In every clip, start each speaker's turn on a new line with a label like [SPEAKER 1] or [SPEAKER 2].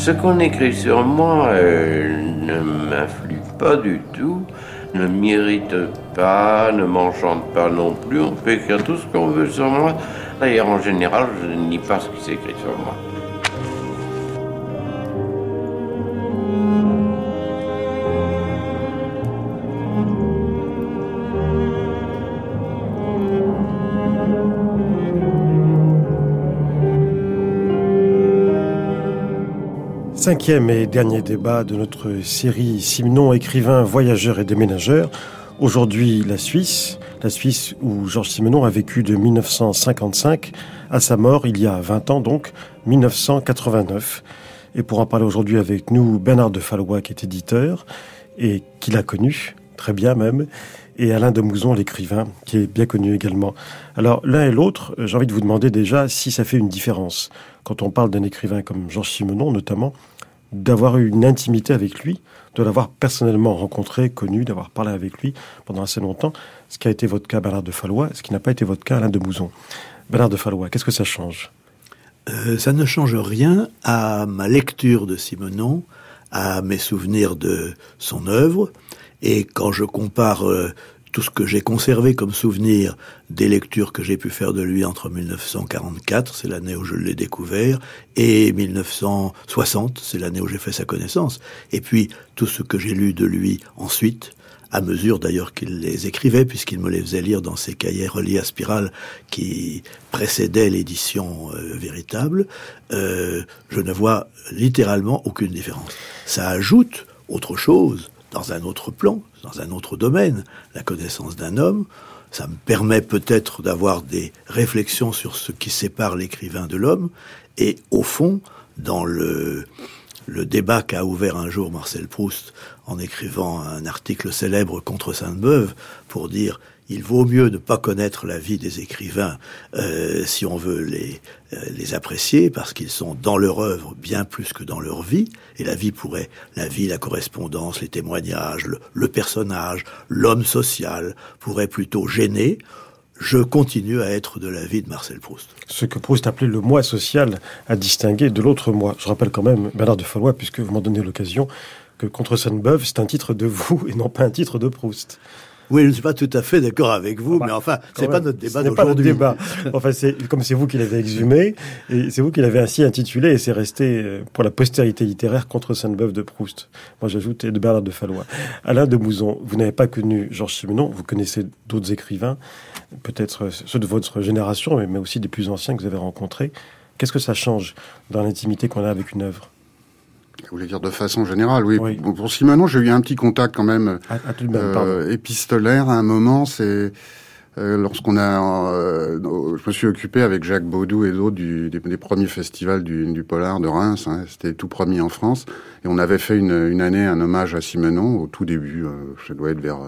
[SPEAKER 1] Ce qu'on écrit sur moi euh, ne m'influe pas du tout, ne m'irrite pas, ne m'enchante pas non plus. On peut écrire tout ce qu'on veut sur moi. D'ailleurs, en général, je ne nie pas ce qui s'écrit sur moi.
[SPEAKER 2] Cinquième et dernier débat de notre série Simenon, écrivain, voyageur et déménageur. Aujourd'hui, la Suisse. La Suisse où Georges Simenon a vécu de 1955 à sa mort, il y a 20 ans donc, 1989. Et pour en parler aujourd'hui avec nous, Bernard de Fallois, qui est éditeur et qui l'a connu, très bien même, et Alain de Mouzon, l'écrivain, qui est bien connu également. Alors, l'un et l'autre, j'ai envie de vous demander déjà si ça fait une différence. Quand on parle d'un écrivain comme Georges Simenon, notamment, d'avoir eu une intimité avec lui, de l'avoir personnellement rencontré, connu, d'avoir parlé avec lui pendant assez longtemps, ce qui a été votre cas, Bernard de Fallois, ce qui n'a pas été votre cas, Alain de Mouzon. Bernard de Fallois, qu'est-ce que ça change?
[SPEAKER 3] Euh, Ça ne change rien à ma lecture de Simenon, à mes souvenirs de son œuvre, et quand je compare euh, tout ce que j'ai conservé comme souvenir des lectures que j'ai pu faire de lui entre 1944, c'est l'année où je l'ai découvert, et 1960, c'est l'année où j'ai fait sa connaissance, et puis tout ce que j'ai lu de lui ensuite, à mesure d'ailleurs qu'il les écrivait, puisqu'il me les faisait lire dans ses cahiers reliés à spirale qui précédaient l'édition euh, véritable, euh, je ne vois littéralement aucune différence. Ça ajoute autre chose dans un autre plan, dans un autre domaine, la connaissance d'un homme. Ça me permet peut-être d'avoir des réflexions sur ce qui sépare l'écrivain de l'homme. Et au fond, dans le, débat qu'a ouvert un jour Marcel Proust en écrivant un article célèbre contre Sainte-Beuve pour dire il vaut mieux ne pas connaître la vie des écrivains euh, si on veut les, euh, les apprécier, parce qu'ils sont dans leur œuvre bien plus que dans leur vie. Et la vie pourrait, la vie, la correspondance, les témoignages, le, personnage, l'homme social pourrait plutôt gêner je continue à être de la vie de Marcel Proust.
[SPEAKER 2] Ce que Proust appelait le moi social à distinguer de l'autre moi. Je rappelle quand même, Bernard de Fallois, puisque vous m'en donnez l'occasion, que Contre Sainte-Beuve, c'est un titre de vous et non pas un titre de Proust.
[SPEAKER 3] Oui, je ne suis pas tout à fait d'accord avec vous, ah bah, mais enfin, c'est pas notre débat d'aujourd'hui.
[SPEAKER 2] débat. Enfin, c'est comme c'est vous qui l'avez exhumé, et c'est vous qui l'avez ainsi intitulé, et c'est resté euh, pour la postérité littéraire contre Sainte-Beuve de Proust. Moi, j'ajoute de Bernard de Fallois. Alain de Mouzon, vous n'avez pas connu Georges Simenon, vous connaissez d'autres écrivains, peut-être ceux de votre génération, mais aussi des plus anciens que vous avez rencontrés. Qu'est-ce que ça change dans l'intimité qu'on a avec une œuvre?
[SPEAKER 4] Vous voulez dire de façon générale, oui. Pour Simonon, j'ai eu un petit contact quand même, euh, épistolaire à un moment. C'est euh, lorsqu'on a, euh, je me suis occupé avec Jacques Baudou et d'autres du, des, premiers festivals du, du polar de Reims. Hein, C'était tout premier en France, et on avait fait une, une, année un hommage à Simenon au tout début. Ça doit être vers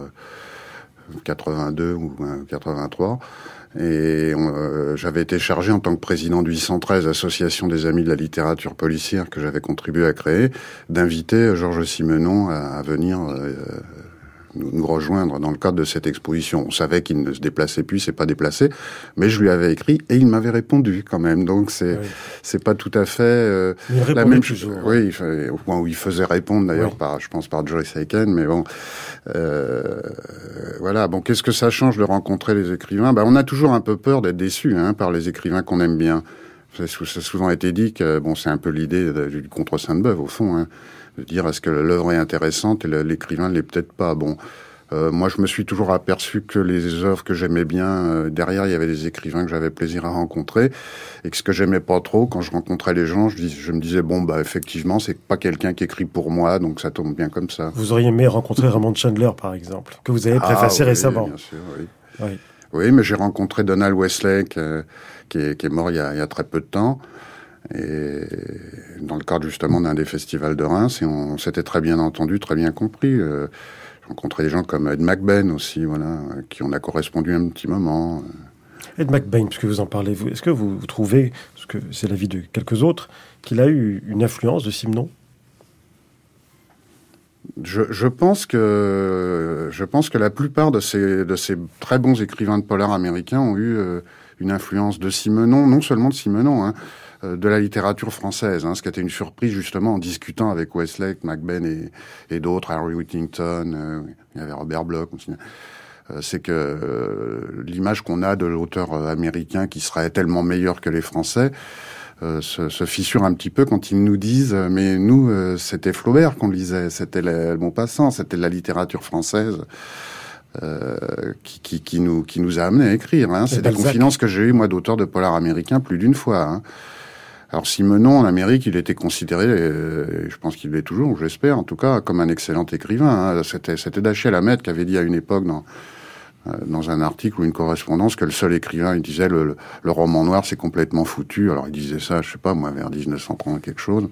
[SPEAKER 4] 82 ou 83. Et euh, j'avais été chargé en tant que président du 813, Association des Amis de la littérature policière, que j'avais contribué à créer, d'inviter Georges Simenon à, venir euh, nous, rejoindre dans le cadre de cette exposition. On savait qu'il ne se déplaçait plus, c'est pas déplacé, mais je lui avais écrit et il m'avait répondu quand même. Donc c'est c'est pas tout à fait euh, la même chose. Oui, au point où il faisait répondre d'ailleurs par, je pense par Joyce Aiken, mais bon, euh, voilà. Bon, qu'est-ce que ça change de rencontrer les écrivains? Ben, on a toujours un peu peur d'être déçu hein, par les écrivains qu'on aime bien. Ça a souvent été dit que bon, c'est un peu l'idée du contre Sainte-Beuve au fond. Hein de dire est-ce que l'œuvre est intéressante et l'écrivain ne l'est peut-être pas. Bon, Euh, moi, je me suis toujours aperçu que les œuvres que j'aimais bien, euh, derrière, il y avait des écrivains que j'avais plaisir à rencontrer, et que ce que j'aimais pas trop, quand je rencontrais les gens, je, dis, je me disais bon, bah effectivement, c'est pas quelqu'un qui écrit pour moi, donc ça tombe bien comme ça.
[SPEAKER 2] Vous auriez aimé rencontrer Raymond Chandler, par exemple, que vous avez préfacé
[SPEAKER 4] ah, oui,
[SPEAKER 2] récemment.
[SPEAKER 4] Bien sûr, oui. oui. Oui, mais j'ai rencontré Donald Westlake, euh, qui, est, qui, est, mort il y, a, il y, a, très peu de temps, et dans le cadre justement d'un des festivals de Reims, et on, s'était très bien entendu, très bien compris. Euh, j'ai rencontré des gens comme Ed McBain aussi, voilà, qui on a correspondu un petit moment.
[SPEAKER 2] Ed McBain, puisque vous en parlez, vous, est-ce que vous, vous trouvez, parce que c'est l'avis de quelques autres, qu'il a eu une influence de Simenon
[SPEAKER 4] je, je, pense que je pense que la plupart de ces de ces très bons écrivains de polar américains ont eu euh, une influence de Simenon, non seulement de Simenon, hein, euh, de la littérature française, hein, ce qui a été une surprise justement en discutant avec Westlake, McBain et, et d'autres, Harry Whittington, euh, il y avait Robert Bloch. Euh, c'est que euh, l'image qu'on a de l'auteur américain qui serait tellement meilleur que les Français, se, se, fissure un petit peu quand ils nous disent mais nous c'était Flaubert qu'on lisait, c'était le Maupassant, c'était la littérature française. Euh, qui, qui, qui, nous, qui nous a amené à écrire. Hein. C'est des confidences que j'ai eues, moi, d'auteurs de polar américains plus d'une fois. Hein. Alors Simenon, en Amérique, il était considéré, euh, je pense qu'il l'est toujours, j'espère en tout cas, comme un excellent écrivain. Hein. C'était, Dashiell Hammett qui avait dit à une époque dans, euh, dans un article ou une correspondance que le seul écrivain, il disait le, le roman noir c'est complètement foutu. Alors il disait ça, je sais pas moi, vers 1930 quelque chose.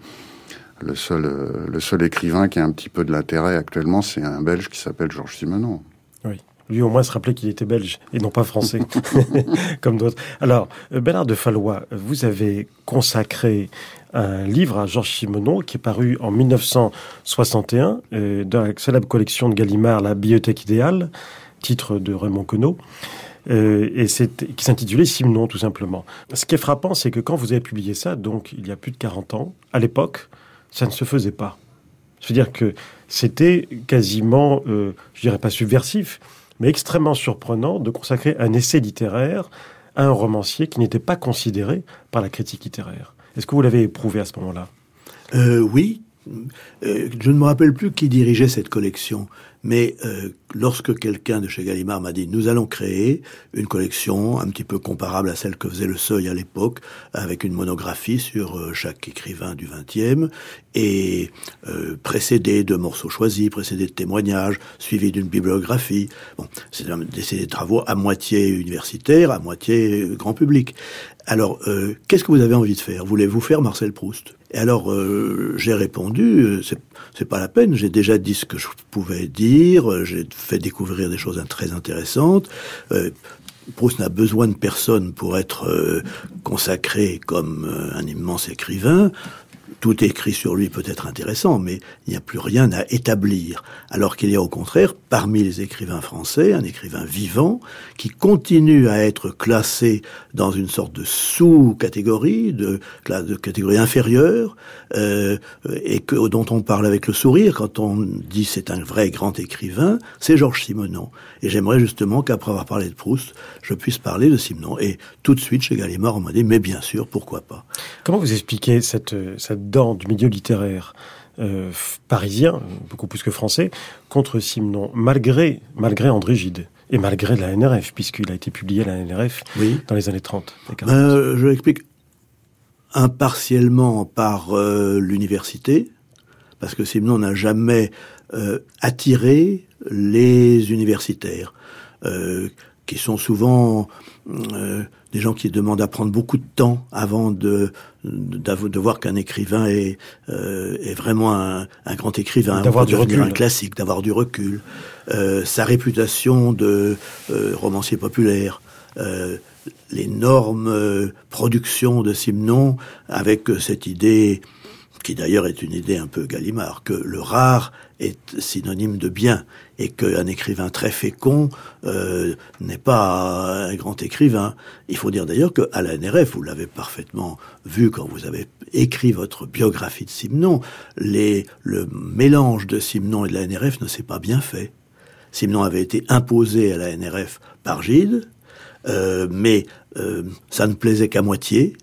[SPEAKER 4] Le seul, euh, le seul écrivain qui a un petit peu de l'intérêt actuellement, c'est un Belge qui s'appelle Georges Simenon.
[SPEAKER 2] Oui. Lui, au moins, se rappelait qu'il était belge et non pas français, comme d'autres. Alors, euh, Bernard de Fallois, vous avez consacré un livre à Georges Simenon qui est paru en 1961 euh, dans la célèbre collection de Gallimard, La Bibliothèque idéale, titre de Raymond Queneau. Euh, et qui s'intitulait Simenon tout simplement. Ce qui est frappant, c'est que quand vous avez publié ça, donc il y a plus de 40 ans, à l'époque, ça ne se faisait pas. Je veux dire que c'était quasiment, euh, je dirais pas subversif, mais extrêmement surprenant de consacrer un essai littéraire à un romancier qui n'était pas considéré par la critique littéraire. Est-ce que vous l'avez éprouvé à ce moment-là?
[SPEAKER 3] Euh, Oui. Euh, je ne me rappelle plus qui dirigeait cette collection. Mais euh, lorsque quelqu'un de chez Gallimard m'a dit nous allons créer une collection un petit peu comparable à celle que faisait le Seuil à l'époque, avec une monographie sur euh, chaque écrivain du XXe et euh, précédé de morceaux choisis, précédé de témoignages, suivi d'une bibliographie. Bon, c'est des travaux à moitié universitaires, à moitié grand public. Alors, euh, qu'est-ce que vous avez envie de faire? Voulez-vous faire Marcel Proust? Et alors, euh, j'ai répondu, euh, c'est pas la peine, j'ai déjà dit ce que je pouvais dire, euh, j'ai fait découvrir des choses très intéressantes. Proust n'a besoin de personne pour être consacré comme un immense écrivain tout écrit sur lui peut être intéressant, mais il n'y a plus rien à établir. Alors qu'il y a au contraire, parmi les écrivains français, un écrivain vivant qui continue à être classé dans une sorte de sous-catégorie, de, catégorie inférieure, euh, et que, dont on parle avec le sourire quand on dit c'est un vrai grand écrivain, c'est Georges Simenon. Et j'aimerais justement qu'après avoir parlé de Proust, je puisse parler de Simenon. Et tout de suite, chez Gallimard, on m'a dit, mais bien sûr, pourquoi pas.
[SPEAKER 2] Comment vous expliquez cette dent du milieu littéraire euh, parisien, beaucoup plus que français, contre Simenon, malgré, malgré André Gide et malgré la NRF, puisqu'il a été publié à la NRF oui. dans les années 30.
[SPEAKER 3] Euh, je l'explique impartiellement par euh, l'université, parce que Simenon n'a jamais attiré les universitaires, qui sont souvent euh, des gens qui demandent à prendre beaucoup de temps avant de de, de voir qu'un écrivain est, euh, est vraiment un, un, grand écrivain,
[SPEAKER 2] d'avoir du recul,
[SPEAKER 3] un classique, d'avoir du recul. Euh, sa réputation de euh, romancier populaire, euh, l'énorme euh, production de Simenon avec cette idée qui d'ailleurs est une idée un peu Gallimard, que le rare est synonyme de bien et qu'un écrivain très fécond euh, n'est pas un grand écrivain. Il faut dire d'ailleurs qu'à la NRF, vous l'avez parfaitement vu quand vous avez écrit votre biographie de Simenon, les, le mélange de Simenon et de la NRF ne s'est pas bien fait. Simenon avait été imposé à la NRF par Gide, euh, mais euh, ça ne plaisait qu'à moitié,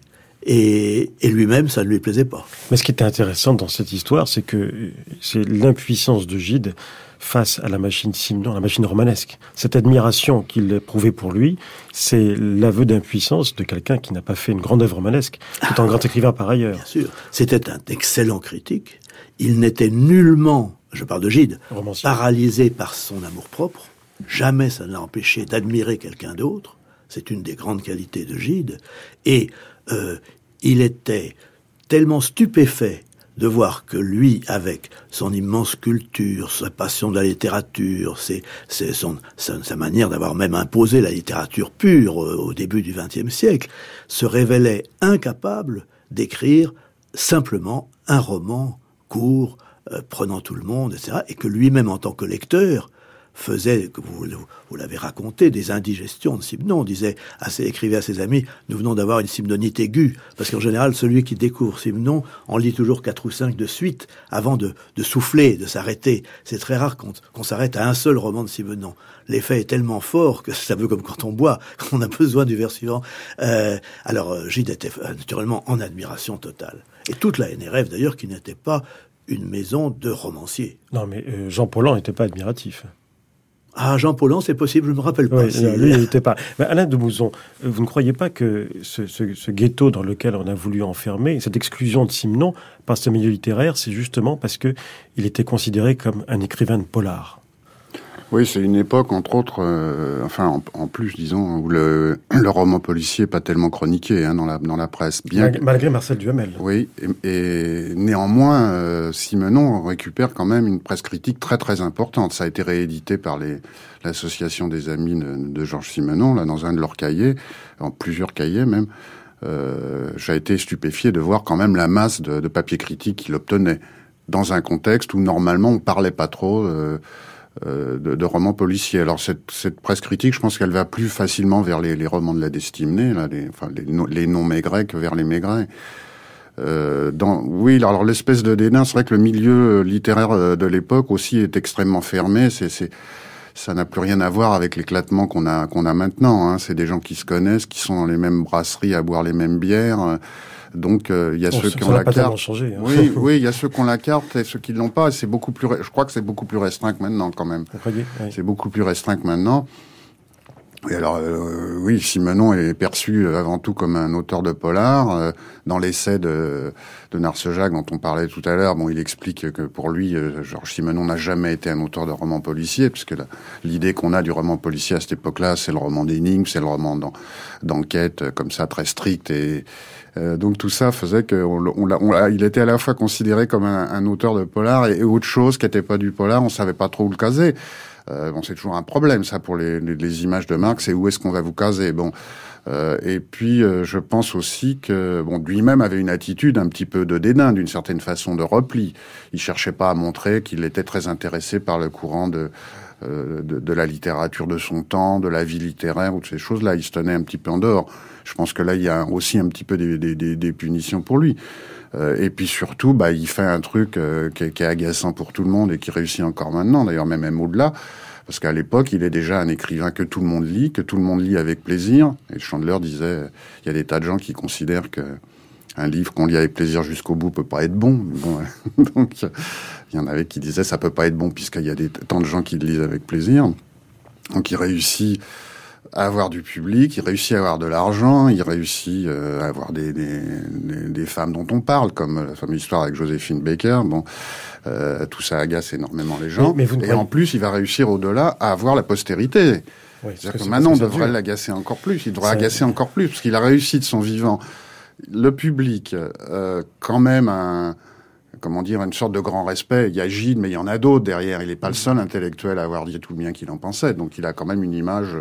[SPEAKER 3] et, et lui-même, ça ne lui plaisait pas.
[SPEAKER 2] Mais ce qui était intéressant dans cette histoire, c'est que c'est l'impuissance de Gide face à la machine Simon, la machine romanesque. Cette admiration qu'il éprouvait pour lui, c'est l'aveu d'impuissance de quelqu'un qui n'a pas fait une grande œuvre romanesque, tout un grand écrivain par ailleurs.
[SPEAKER 3] Bien sûr. C'était un excellent critique. Il n'était nullement, je parle de Gide, paralysé par son amour-propre. Jamais ça ne l'a empêché d'admirer quelqu'un d'autre. C'est une des grandes qualités de Gide. Et euh, il était tellement stupéfait de voir que lui, avec son immense culture, sa passion de la littérature, sa, manière d'avoir même imposé la littérature pure euh, au début du XXe siècle, se révélait incapable d'écrire simplement un roman court, euh, prenant tout le monde, etc., et que lui-même, en tant que lecteur, faisait, vous, vous l'avez raconté, des indigestions de Simon. On disait, assez, écrivait à ses amis, nous venons d'avoir une simnonite aiguë. Parce qu'en général, celui qui découvre Simon en lit toujours quatre ou cinq de suite avant de, de souffler, de s'arrêter. C'est très rare qu'on s'arrête à un seul roman de Simenon. L'effet est tellement fort que ça veut comme quand on boit, qu'on a besoin du vers suivant. Euh, alors, euh, Gide était euh, naturellement en admiration totale. Et toute la NRF, d'ailleurs, qui n'était pas une maison de romanciers.
[SPEAKER 2] Non, mais Jean Paulhan n'était pas admiratif.
[SPEAKER 3] Ah, Jean Paulhan, c'est possible, je ne me rappelle pas.
[SPEAKER 2] Lui, il n'était pas. Mais Alain de Mouzon, euh, vous ne croyez pas que ce, ce, ce, ghetto dans lequel on a voulu enfermer, cette exclusion de Simenon par ce milieu littéraire, c'est justement parce que il était considéré comme un écrivain de polar?
[SPEAKER 4] Oui, c'est une époque, entre autres, euh, enfin, en, en, plus, disons, où le, le roman policier n'est pas tellement chroniqué hein, dans, la, dans la presse.
[SPEAKER 2] Bien malgré, malgré Marcel Duhamel.
[SPEAKER 4] Oui, et, et néanmoins, euh, Simenon récupère quand même une presse critique très très importante. Ça a été réédité par les l'association des amis de, de Georges Simenon, là, dans un de leurs cahiers, en plusieurs cahiers même. Euh, J'ai été stupéfié de voir quand même la masse de, de papier critique qu'il obtenait dans un contexte où normalement on parlait pas trop. Euh, euh, de, de, romans policiers. Alors cette, cette presse critique, je pense qu'elle va plus facilement vers les, les, romans de la destinée, là, les, enfin, les, les non maigrets que vers les maigrets. Euh, dans, oui, alors l'espèce de dédain, c'est vrai que le milieu littéraire euh, de l'époque aussi est extrêmement fermé. C'est, ça n'a plus rien à voir avec l'éclatement qu'on a qu'on a maintenant. Hein. C'est des gens qui se connaissent, qui sont dans les mêmes brasseries à boire les mêmes bières. Donc euh, il y a ceux qui ont la carte.
[SPEAKER 2] Hein.
[SPEAKER 4] Oui, oui, il y a ceux qui ont la carte et ceux qui l'ont pas. C'est beaucoup plus. Je crois que c'est beaucoup plus restreint que maintenant quand même.
[SPEAKER 2] Oui.
[SPEAKER 4] C'est beaucoup plus restreint que maintenant. Et alors, euh, oui, Simenon est perçu avant tout comme un auteur de polar. Euh, dans l'essai de, de Narcejac dont on parlait tout à l'heure, bon, il explique que pour lui, euh, Georges Simenon n'a jamais été un auteur de roman policier, puisque l'idée qu'on a du roman policier à cette époque-là, c'est le roman d'énigmes, c'est le roman d'enquête, euh, comme ça, très strict. Et donc tout ça faisait qu'il était à la fois considéré comme un, auteur de polar et, autre chose qui n'était pas du polar, on savait pas trop où le caser. Euh, bon, c'est toujours un problème, ça, pour les, les, les images de marque, c'est où est-ce qu'on va vous caser. Bon, euh, et puis, euh, je pense aussi que, bon, lui-même avait une attitude un petit peu de dédain, d'une certaine façon, de repli. Il cherchait pas à montrer qu'il était très intéressé par le courant de, euh, de, de, la littérature de son temps, de la vie littéraire ou de ces choses-là. Il se tenait un petit peu en dehors. Je pense que là, il y a aussi un petit peu des, punitions pour lui. Euh, et puis surtout, bah, il fait un truc euh, qui, est, agaçant pour tout le monde et qui réussit encore maintenant, d'ailleurs même, même au-delà. Parce qu'à l'époque, il est déjà un écrivain que tout le monde lit, que tout le monde lit avec plaisir. Et Chandler disait, il y a des tas de gens qui considèrent que un livre qu'on lit avec plaisir jusqu'au bout peut pas être bon. donc, il y en avait qui disaient ça peut pas être bon puisqu'il y a tant de gens qui le lisent avec plaisir. Donc, il réussit à avoir du public, il réussit à avoir de l'argent, il réussit euh, à avoir des, des, des, des, femmes dont on parle, comme la fameuse histoire avec Joséphine Baker. Bon, euh, tout ça agace énormément les gens.
[SPEAKER 2] Mais,
[SPEAKER 4] et en plus, il va réussir au-delà à avoir la postérité.
[SPEAKER 2] Oui,
[SPEAKER 4] C'est-à-dire que, que maintenant, on devrait l'agacer encore plus. Il devrait agacer encore plus, parce qu'il a réussi de son vivant. Le public, euh, quand même, un, comment dire, une sorte de grand respect. Il y a Gide, mais il y en a d'autres derrière. Il n'est pas le seul intellectuel à avoir dit tout le bien qu'il en pensait. Donc, il a quand même une image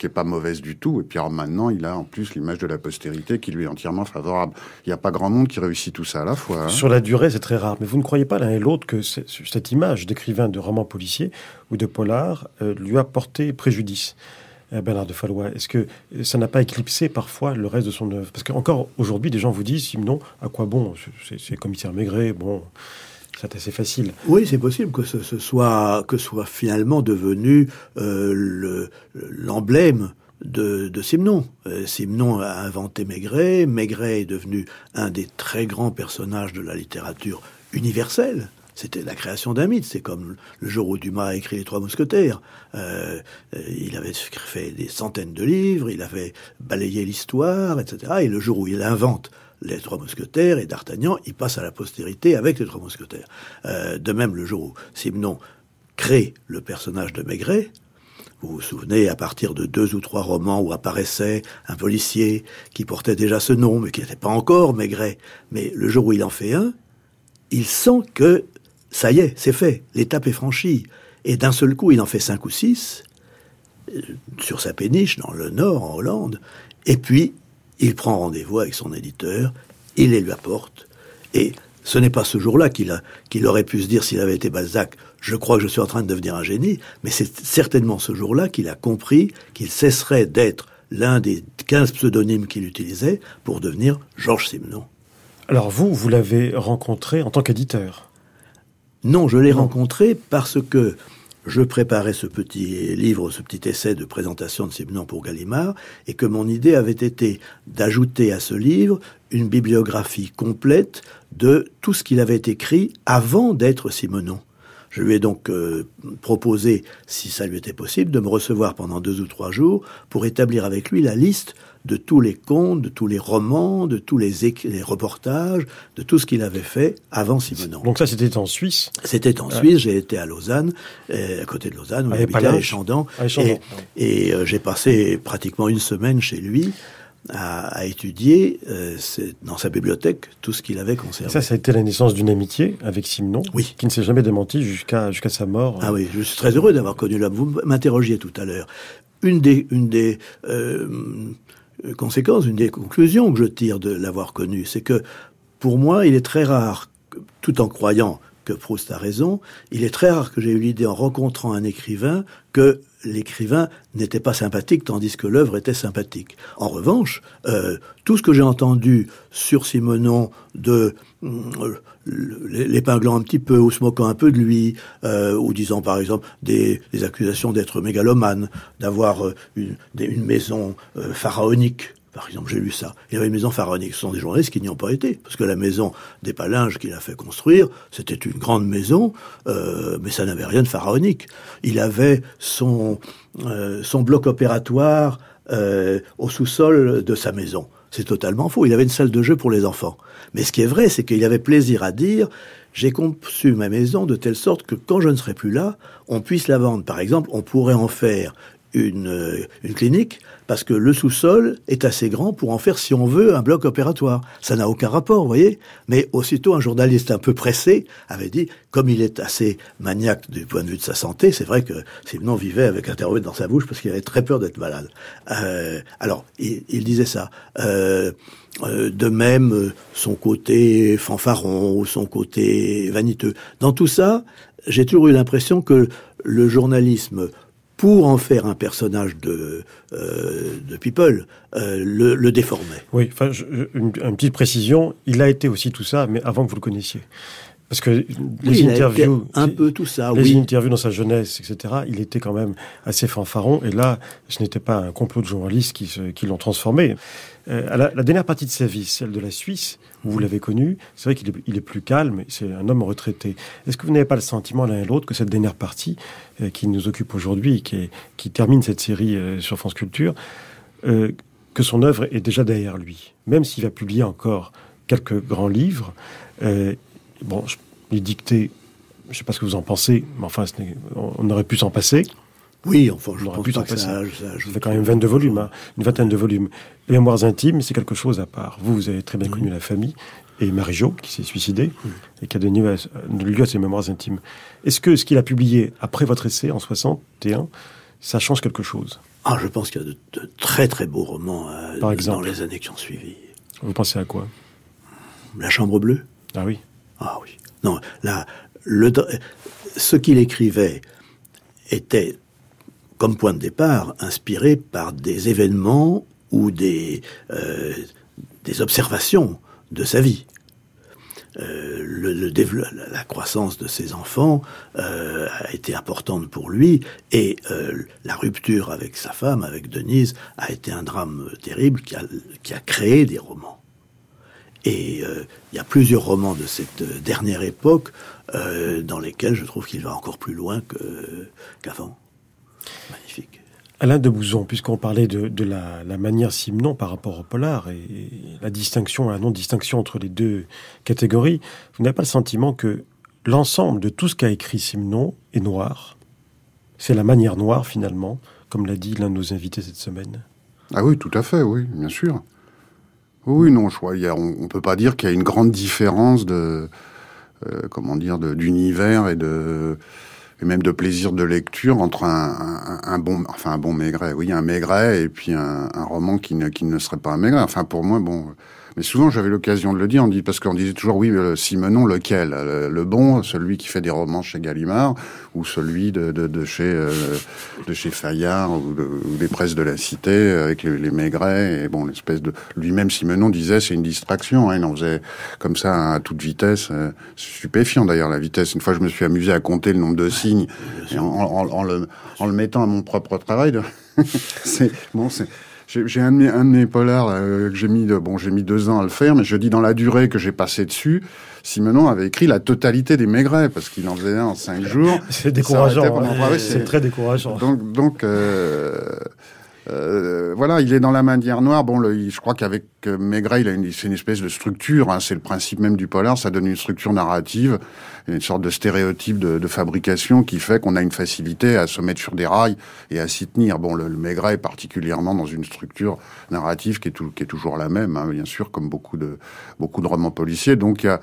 [SPEAKER 4] qui est pas mauvaise du tout. Et puis alors maintenant, il a en plus l'image de la postérité qui lui est entièrement favorable. Il n'y a pas grand monde qui réussit tout ça à la fois. Hein.
[SPEAKER 2] Sur la durée, c'est très rare. Mais vous ne croyez pas l'un et l'autre que cette image d'écrivain de roman policier ou de polar euh, lui a porté préjudice Bernard de Fallois? Est-ce que ça n'a pas éclipsé parfois le reste de son œuvre? Parce qu'encore aujourd'hui, des gens vous disent, sinon, à quoi bon? C'est commissaire Maigret, bon, c'est assez facile.
[SPEAKER 3] Oui, c'est possible que ce, soit que soit finalement devenu euh, l'emblème de, de Simon. Euh, Simon a inventé Maigret, Maigret est devenu un des très grands personnages de la littérature universelle. C'était la création d'un mythe. C'est comme le jour où Dumas a écrit Les Trois Mousquetaires. Euh, euh, il avait fait des centaines de livres, il avait balayé l'histoire, etc. Et le jour où il invente les Trois Mousquetaires et D'Artagnan, il passe à la postérité avec les Trois Mousquetaires. Euh, de même, le jour où Simon crée le personnage de Maigret, vous vous souvenez, à partir de deux ou trois romans où apparaissait un policier qui portait déjà ce nom, mais qui n'était pas encore Maigret. Mais le jour où il en fait un, il sent que ça y est, c'est fait, l'étape est franchie. Et d'un seul coup, il en fait cinq ou six euh, sur sa péniche dans le Nord, en Hollande. Et puis, il prend rendez-vous avec son éditeur, il les lui apporte. Et ce n'est pas ce jour-là qu'il aurait pu se dire s'il avait été Balzac, je crois que je suis en train de devenir un génie, mais c'est certainement ce jour-là qu'il a compris qu'il cesserait d'être l'un des 15 pseudonymes qu'il utilisait pour devenir Georges Simenon.
[SPEAKER 2] Alors vous, vous l'avez rencontré en tant qu'éditeur?
[SPEAKER 3] Non, je l'ai rencontré parce que je préparais ce petit livre, ce petit essai de présentation de Simenon pour Gallimard, et que mon idée avait été d'ajouter à ce livre une bibliographie complète de tout ce qu'il avait écrit avant d'être Simenon. Je lui ai donc euh, proposé, si ça lui était possible, de me recevoir pendant deux ou trois jours pour établir avec lui la liste de tous les contes, de tous les romans, de tous les, les reportages, de tout ce qu'il avait fait avant Simenon.
[SPEAKER 2] Donc ça, c'était en Suisse
[SPEAKER 3] C'était en Suisse. J'ai été à Lausanne, euh, à côté de Lausanne, où il habitait à Échandon. Et, et euh, j'ai passé pratiquement une semaine chez lui à, étudier euh, dans sa bibliothèque tout ce qu'il avait conservé.
[SPEAKER 2] ça, ça a été la naissance d'une amitié avec Simenon,
[SPEAKER 3] oui.
[SPEAKER 2] qui ne s'est jamais démenti jusqu'à jusqu'à sa mort.
[SPEAKER 3] Ah oui, je suis très heureux d'avoir connu l'homme. Vous m'interrogiez tout à l'heure. Une des, une des euh, conséquences, une des conclusions que je tire de l'avoir connu, c'est que pour moi, il est très rare, tout en croyant que Proust a raison, il est très rare que j'ai eu l'idée en rencontrant un écrivain que l'écrivain n'était pas sympathique tandis que l'œuvre était sympathique. En revanche, euh, tout ce que j'ai entendu sur Simonon de euh, l'épinglant un petit peu ou se moquant un peu de lui, euh, ou disant par exemple des, accusations d'être mégalomane, d'avoir une, une, maison pharaonique, par exemple, j'ai lu ça. Il y avait une maison pharaonique. Ce sont des journalistes qui n'y ont pas été. Parce que la maison des Palinges qu'il a fait construire, c'était une grande maison, euh, mais ça n'avait rien de pharaonique. Il avait son, euh, bloc opératoire euh, au sous-sol de sa maison. C'est totalement faux. Il avait une salle de jeu pour les enfants. Mais ce qui est vrai, c'est qu'il avait plaisir à dire j'ai conçu ma maison de telle sorte que quand je ne serai plus là, on puisse la vendre. Par exemple, on pourrait en faire une clinique parce que le sous-sol est assez grand pour en faire, si on veut, un bloc opératoire. Ça n'a aucun rapport, vous voyez Mais aussitôt, un journaliste un peu pressé avait dit, comme il est assez maniaque du point de vue de sa santé, c'est vrai que Simon vivait avec un thermomètre dans sa bouche parce qu'il avait très peur d'être malade. Euh, alors, il, il, disait ça. Euh, euh de même, son côté fanfaron ou son côté vaniteux. Dans tout ça, j'ai toujours eu l'impression que le journalisme pour en faire un personnage de, euh, de People, euh, le, le, déformait.
[SPEAKER 2] Oui, enfin, une, petite précision, il a été aussi tout ça, mais avant que vous le connaissiez. Parce que les interviews,
[SPEAKER 3] un peu tout ça,
[SPEAKER 2] les interviews dans sa jeunesse, etc. Il était quand même assez fanfaron. Et là, ce n'était pas un complot de journalistes qui, qui l'ont transformé. Euh, à la, la, dernière partie de sa vie, celle de la Suisse, où vous l'avez connu, c'est vrai qu'il est, il est, plus calme. C'est un homme retraité. Est-ce que vous n'avez pas le sentiment l'un et l'autre que cette dernière partie euh, qui nous occupe aujourd'hui, qui, qui termine cette série euh, sur France Culture, que son œuvre est déjà derrière lui, même s'il va publier encore quelques grands livres. Euh, bon, les dictées, je ne sais pas ce que vous en pensez, mais enfin, on aurait pu s'en passer.
[SPEAKER 3] Oui, enfin, je pense
[SPEAKER 2] pu s'en passer. Ça, ça, fait quand même 22 volumes, hein, une vingtaine de volumes. Les mémoires intimes, c'est quelque chose à part. Vous, vous avez très bien connu la famille et Marie-Jo, qui s'est suicidée et qui a donné lieu à ses mémoires intimes. Est-ce que ce qu'il a publié après votre essai en 61, ça change quelque chose?
[SPEAKER 3] Ah, je pense qu'il y a de, très très beaux romans euh, Par exemple. dans les années qui ont suivi.
[SPEAKER 2] Vous pensez à quoi?
[SPEAKER 3] La Chambre bleue.
[SPEAKER 2] Ah oui.
[SPEAKER 3] Ah oui. Non, là, le, ce qu'il écrivait était, comme point de départ, inspiré par des événements ou des, euh, observations de sa vie. euh, la croissance de ses enfants euh, a été importante pour lui et la rupture avec sa femme, avec Denise, a été un drame terrible qui a, qui a créé des romans. Et euh, il y a plusieurs romans de cette dernière époque euh, dans lesquels je trouve qu'il va encore plus loin qu'avant. Magnifique.
[SPEAKER 2] Alain de Bouzon, puisqu'on parlait de, de la, la, manière Simon par rapport au polar et, la distinction, la non-distinction entre les deux catégories, vous n'avez pas le sentiment que l'ensemble de tout ce qu'a écrit Simon est noir? C'est la manière noire finalement, comme l'a dit l'un de nos invités cette semaine?
[SPEAKER 4] Ah oui, tout à fait, oui, bien sûr. Oui, non, je crois, y a, on, on peut pas dire qu'il y a une grande différence de, euh, comment dire, d'univers et de, et même de plaisir de lecture entre un, un, un, bon, enfin un bon Maigret, oui, un Maigret et puis un, un roman qui ne, qui ne serait pas un Maigret. Enfin, pour moi, bon, mais souvent, j'avais l'occasion de le dire, on dit, parce qu'on disait toujours, oui, le Simenon, lequel? Le, bon, celui qui fait des romans chez Gallimard, ou celui de, de, de chez, euh, de chez Fayard, ou, de, ou, des presses de la Cité, avec les, les Maigret, et bon, l'espèce de... Lui-même, Simenon disait, c'est une distraction, hein, il en faisait comme ça, à toute vitesse. Euh, stupéfiant, d'ailleurs, la vitesse. Une fois, je me suis amusé à compter le nombre de signes, et en, en, en, le, en le mettant à mon propre travail. De... c'est bon, c'est j'ai un, un, de mes polars euh, que j'ai mis, de, bon, j'ai mis deux ans à le faire, mais je dis dans la durée que j'ai passé dessus, Simenon avait écrit la totalité des Maigrets parce qu'il en faisait un en cinq jours.
[SPEAKER 2] C'est décourageant. Hein. C'est très décourageant.
[SPEAKER 4] Donc, donc euh, euh, voilà, il est dans la manière noire. Bon, le, je crois qu'avec euh, Maigret, il a une, c'est une espèce de structure. Hein, c'est le principe même du polar. Ça donne une structure narrative, une sorte de stéréotype de, de fabrication qui fait qu'on a une facilité à se mettre sur des rails et à s'y tenir. Bon, le, le, Maigret est particulièrement dans une structure narrative qui est, tout, qui est toujours la même, hein, bien sûr, comme beaucoup de beaucoup de romans policiers. Donc il y a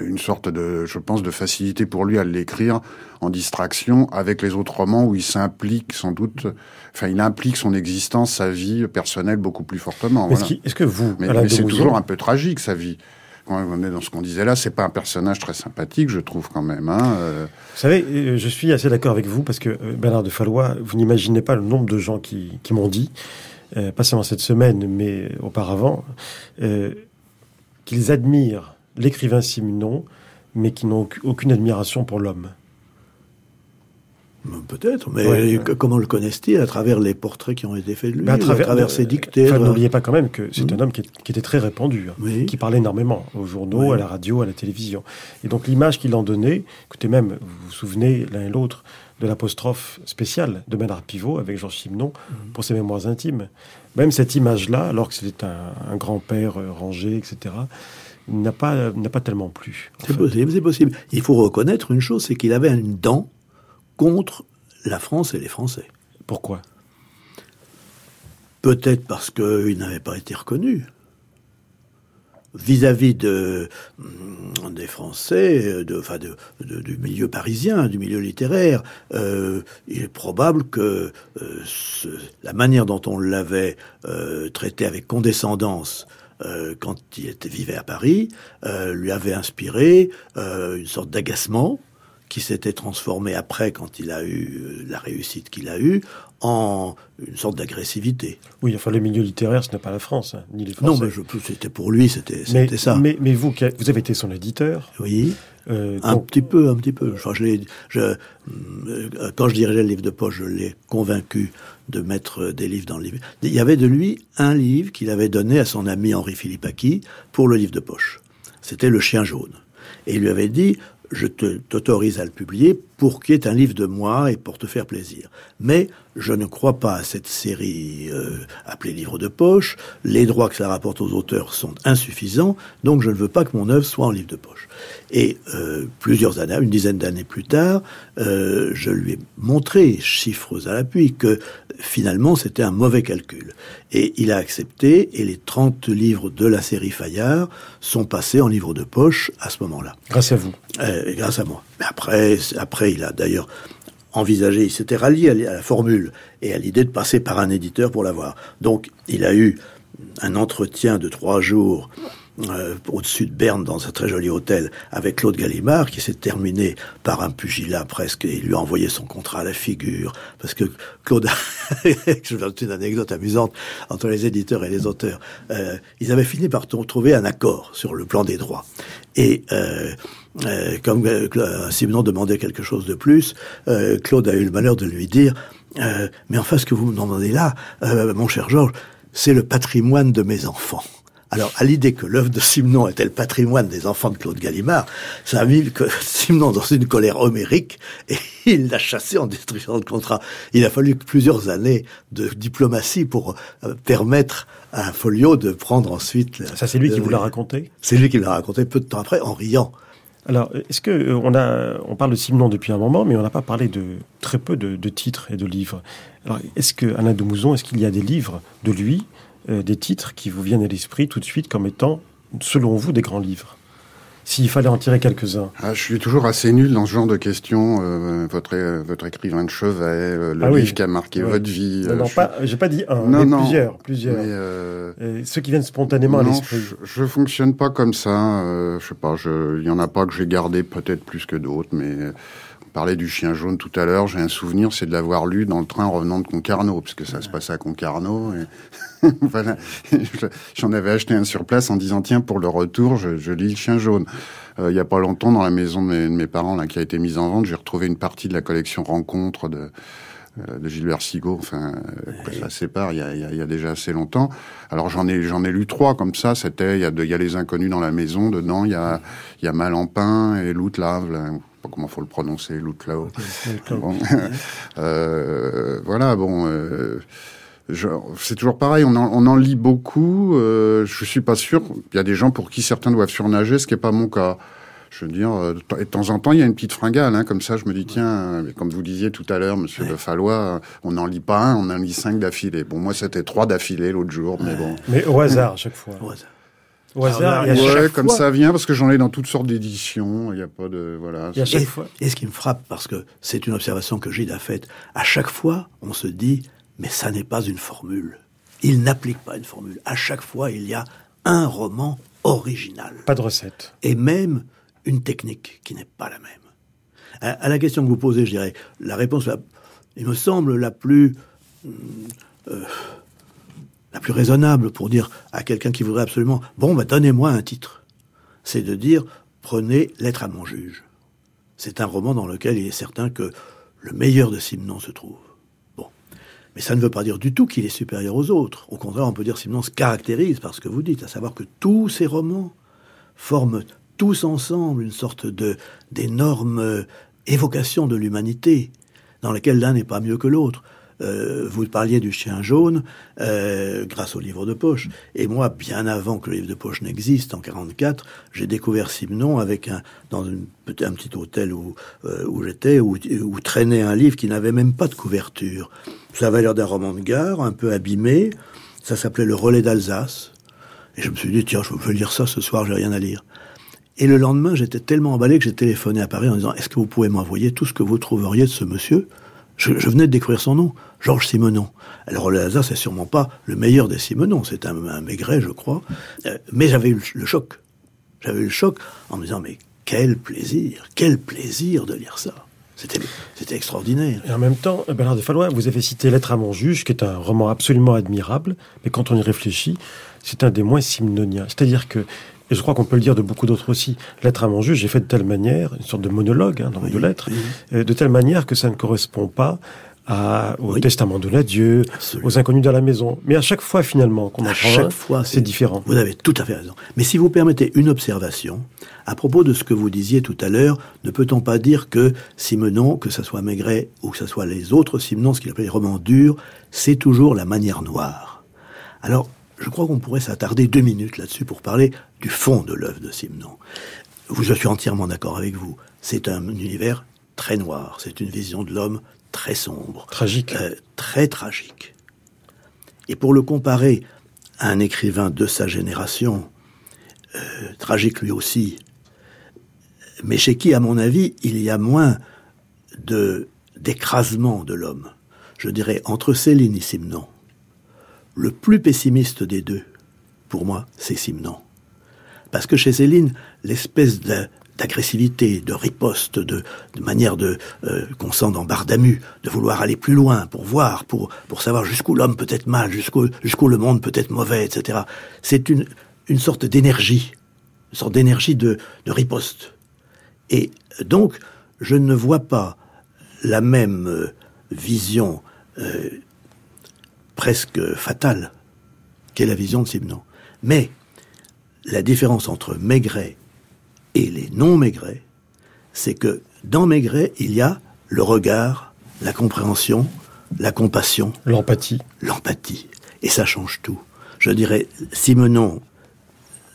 [SPEAKER 4] une sorte de, je pense, de facilité pour lui à l'écrire en distraction avec les autres romans où il s'implique sans doute, enfin, il implique son existence, sa vie personnelle beaucoup plus fortement.
[SPEAKER 2] Est-ce voilà. est que vous,
[SPEAKER 4] mais, mais c'est toujours un peu tragique sa vie. Quand on est dans ce qu'on disait là, c'est pas un personnage très sympathique, je trouve quand même. Hein, euh...
[SPEAKER 2] Vous savez, euh, je suis assez d'accord avec vous parce que euh, Bernard de Fallois, vous n'imaginez pas le nombre de gens qui, qui m'ont dit, euh, pas seulement cette semaine, mais auparavant, euh, qu'ils admirent l'écrivain Simenon, mais qui n'ont aucune admiration pour l'homme.
[SPEAKER 3] Peut-être, mais ouais, comment le connaissent-ils À travers les portraits qui ont été faits de lui, à travers, à travers ses dictées.
[SPEAKER 2] Enfin, N'oubliez pas quand même que c'est mmh. un homme qui, est, qui, était très répandu, hein, oui. qui parlait énormément aux journaux, oui. à la radio, à la télévision. Et donc l'image qu'il en donnait, écoutez même, vous vous souvenez l'un et l'autre de l'apostrophe spéciale de Bernard Pivot avec Georges Simenon mmh. pour ses mémoires intimes. Même cette image-là, alors que c'était un, un grand-père rangé, etc., n'a pas, n'a pas tellement plu.
[SPEAKER 3] C'est possible, c'est possible. Il faut reconnaître une chose, c'est qu'il avait une dent contre la France et les Français.
[SPEAKER 2] Pourquoi?
[SPEAKER 3] Peut-être parce qu'il n'avait pas été reconnu vis-à-vis -vis de, des Français, de, enfin de, de, du milieu parisien, du milieu littéraire, euh, il est probable que euh, ce, la manière dont on l'avait euh, traité avec condescendance euh, quand il était vivait à Paris, euh, lui avait inspiré euh, une sorte d'agacement qui s'était transformé après, quand il a eu la réussite qu'il a eue, en une sorte d'agressivité.
[SPEAKER 2] Oui, enfin, le milieu littéraire, ce n'est pas la France, hein, ni les
[SPEAKER 3] Français. Non, mais c'était pour lui, c'était ça.
[SPEAKER 2] Mais, mais vous, vous avez été son éditeur.
[SPEAKER 3] Oui. Euh, un donc... petit peu, un petit peu. Enfin, je je, euh, quand je dirigeais le livre de poche, je l'ai convaincu de mettre des livres dans le livre. Il y avait de lui un livre qu'il avait donné à son ami Henri Philippe Aki pour le livre de poche. C'était Le Chien jaune. Et il lui avait dit, je t'autorise à le publier pour qu'il y ait un livre de moi et pour te faire plaisir. Mais je ne crois pas à cette série euh, appelée livre de poche. Les droits que ça rapporte aux auteurs sont insuffisants, donc je ne veux pas que mon œuvre soit en livre de poche. Et euh, plusieurs années, une dizaine d'années plus tard, euh, je lui ai montré, chiffres à l'appui, que finalement c'était un mauvais calcul. Et il a accepté, et les 30 livres de la série Fayard sont passés en livre de poche à ce moment-là.
[SPEAKER 2] Grâce à vous.
[SPEAKER 3] Euh, grâce à moi. Mais après, après il a d'ailleurs envisagé, il s'était rallié à la formule et à l'idée de passer par un éditeur pour l'avoir. Donc, il a eu un entretien de trois jours euh, au-dessus de Berne dans un très joli hôtel avec Claude Gallimard qui s'est terminé par un pugilat presque et il lui a envoyé son contrat à la figure. Parce que Claude je vous une anecdote amusante entre les éditeurs et les auteurs. Euh, ils avaient fini par trouver un accord sur le plan des droits. Et euh, euh comme euh, Simon demandait quelque chose de plus, euh, Claude a eu le malheur de lui dire euh, Mais enfin, ce que vous me demandez là, mon cher Georges, c'est le patrimoine de mes enfants. Alors, à l'idée que l'œuvre de Simon était le patrimoine des enfants de Claude Gallimard, ça a mis Simon dans une colère homérique et il l'a chassé en destruction de contrat. Il a fallu plusieurs années de diplomatie pour permettre à Folio de prendre ensuite...
[SPEAKER 2] Ça, c'est lui qui vous l'a raconté?
[SPEAKER 3] C'est lui qui l'a raconté peu de temps après, en riant.
[SPEAKER 2] Alors, est-ce que euh, on a, on parle de Simon depuis un moment, mais on n'a pas parlé de très peu de, titres et de livres. Alors, est-ce que Alain de Mouzon, est-ce qu'il y a des livres de lui euh, des titres qui vous viennent à l'esprit tout de suite comme étant, selon vous, des grands livres? S'il fallait en tirer quelques-uns.
[SPEAKER 4] Ah, je suis toujours assez nul dans ce genre de questions. Euh, votre, votre écrivain de chevet, euh, le ah livre qui a marqué votre vie.
[SPEAKER 2] Non, non pas, j'ai pas dit un, non, mais plusieurs, plusieurs. ceux qui viennent spontanément à l'esprit.
[SPEAKER 4] Je, je fonctionne pas comme ça. je sais pas. Il y en a pas que j'ai gardé peut-être plus que d'autres, mais parlais du chien jaune tout à l'heure. J'ai un souvenir, c'est de l'avoir lu dans le train revenant de Concarneau, puisque ça se passait à Concarneau. Et voilà. J'en avais acheté un sur place en disant tiens pour le retour, je, lis le chien jaune. Euh, il y a pas longtemps, dans la maison de mes, parents là, qui a été mise en vente, j'ai retrouvé une partie de la collection Rencontre de euh, de Gilbert Sigaud, enfin, euh, ça sépare il y, a, il y, a, déjà assez longtemps. Alors j'en ai j'en ai lu trois comme ça. C'était il y a il y a les inconnus dans la maison. Dedans il y a il y a Malampin et Loutlave, comment faut le prononcer, l'outlaw. euh, voilà, bon. Euh, c'est toujours pareil, on en, on en lit beaucoup. Euh, je suis pas sûr. Il y a des gens pour qui certains doivent surnager, ce qui est pas mon cas. Je veux dire, euh, de temps en temps, il y a une petite fringale, hein, comme ça. Je me dis, tiens, comme vous disiez tout à l'heure, Monsieur Le Fallois, on n'en lit pas un, on en lit cinq d'affilée. Bon, moi, c'était trois d'affilée l'autre jour, mais bon.
[SPEAKER 2] Mais au hasard à chaque fois. Au hasard.
[SPEAKER 4] Au hasard, ouais, comme ça vient, parce que j'en ai dans toutes sortes d'éditions. Il n'y a pas de voilà.
[SPEAKER 3] Et, fois. et ce qui me frappe, parce que c'est une observation que Gilles a faite, à chaque fois, on se dit, mais ça n'est pas une formule. Il n'applique pas une formule. À chaque fois, il y a un roman original.
[SPEAKER 2] Pas de recette.
[SPEAKER 3] Et même une technique qui n'est pas la même. À, la question que vous posez, je dirais, la réponse, il me semble la plus euh, la plus raisonnable pour dire à quelqu'un qui voudrait absolument bon, bah, donnez-moi un titre. C'est de dire prenez Lettre à mon juge. C'est un roman dans lequel il est certain que le meilleur de Simon se trouve. Bon. Mais ça ne veut pas dire du tout qu'il est supérieur aux autres. Au contraire, on peut dire Simon se caractérise par ce que vous dites, à savoir que tous ces romans forment tous ensemble une sorte de d'énorme évocation de l'humanité, dans laquelle l'un n'est pas mieux que l'autre. Euh, vous parliez du chien jaune euh, grâce au livre de poche. Et moi, bien avant que le livre de poche n'existe, en 44, j'ai découvert Simon avec un dans un petit hôtel où euh, j'étais, où, où, traînait un livre qui n'avait même pas de couverture. Ça avait l'air d'un roman de gare, un peu abîmé. Ça s'appelait Le Relais d'Alsace. Et je me suis dit tiens, je veux lire ça ce soir, j'ai rien à lire. Et le lendemain, j'étais tellement emballé que j'ai téléphoné à Paris en disant Est-ce que vous pouvez m'envoyer tout ce que vous trouveriez de ce monsieur? Je, venais de découvrir son nom, Georges Simenon. Alors le hasard, c'est sûrement pas le meilleur des Simenon, c'est un, maigret, je crois. Euh, mais j'avais eu le, choc. J'avais eu le choc en me disant, mais quel plaisir, quel plaisir de lire ça. C'était, extraordinaire.
[SPEAKER 2] Et en même temps, Bernard de Fallois, vous avez cité Lettre à mon juge, qui est un roman absolument admirable, mais quand on y réfléchit, c'est un des moins simenoniens. C'est-à-dire que et je crois qu'on peut le dire de beaucoup d'autres aussi. Lettre à mon juge, j'ai fait de telle manière, une sorte de monologue hein, dans les deux lettres, euh, de telle manière que ça ne correspond pas à, au testament de l'adieu, aux inconnus dans la maison. Mais à chaque fois, finalement, qu'on en chaque fois, c'est différent.
[SPEAKER 3] Vous avez tout à fait raison. Mais si vous permettez une observation, à propos de ce que vous disiez tout à l'heure, ne peut-on pas dire que Simenon, que ce soit Maigret ou que ce soit les autres Simenon, ce qu'il appelait les romans durs, c'est toujours la manière noire? Alors, je crois qu'on pourrait s'attarder deux minutes là-dessus pour parler du fond de l'œuvre de Simon. Je suis entièrement d'accord avec vous. C'est un univers très noir. C'est une vision de l'homme très sombre.
[SPEAKER 2] Tragique.
[SPEAKER 3] Euh, très tragique. Et pour le comparer à un écrivain de sa génération, euh, tragique lui aussi, mais chez qui, à mon avis, il y a moins de d'écrasement de l'homme. Je dirais entre Céline et Simon le plus pessimiste des deux, pour moi, c'est Simon. Parce que chez Céline, l'espèce d'agressivité, de riposte, de, manière de euh, qu'on sent dans Bardamu, de vouloir aller plus loin pour voir, pour pour savoir jusqu'où l'homme peut être mal, jusqu'où jusqu'où le monde peut être mauvais, etc. C'est une une sorte d'énergie, une sorte d'énergie de, de riposte. Et donc, je ne vois pas la même euh, vision euh, presque fatale qu'est la vision de Simon. Mais la différence entre Maigret et les non-Maigret, c'est que dans Maigret, il y a le regard, la compréhension, la compassion.
[SPEAKER 2] L'empathie.
[SPEAKER 3] L'empathie. Et ça change tout. Je dirais, Simenon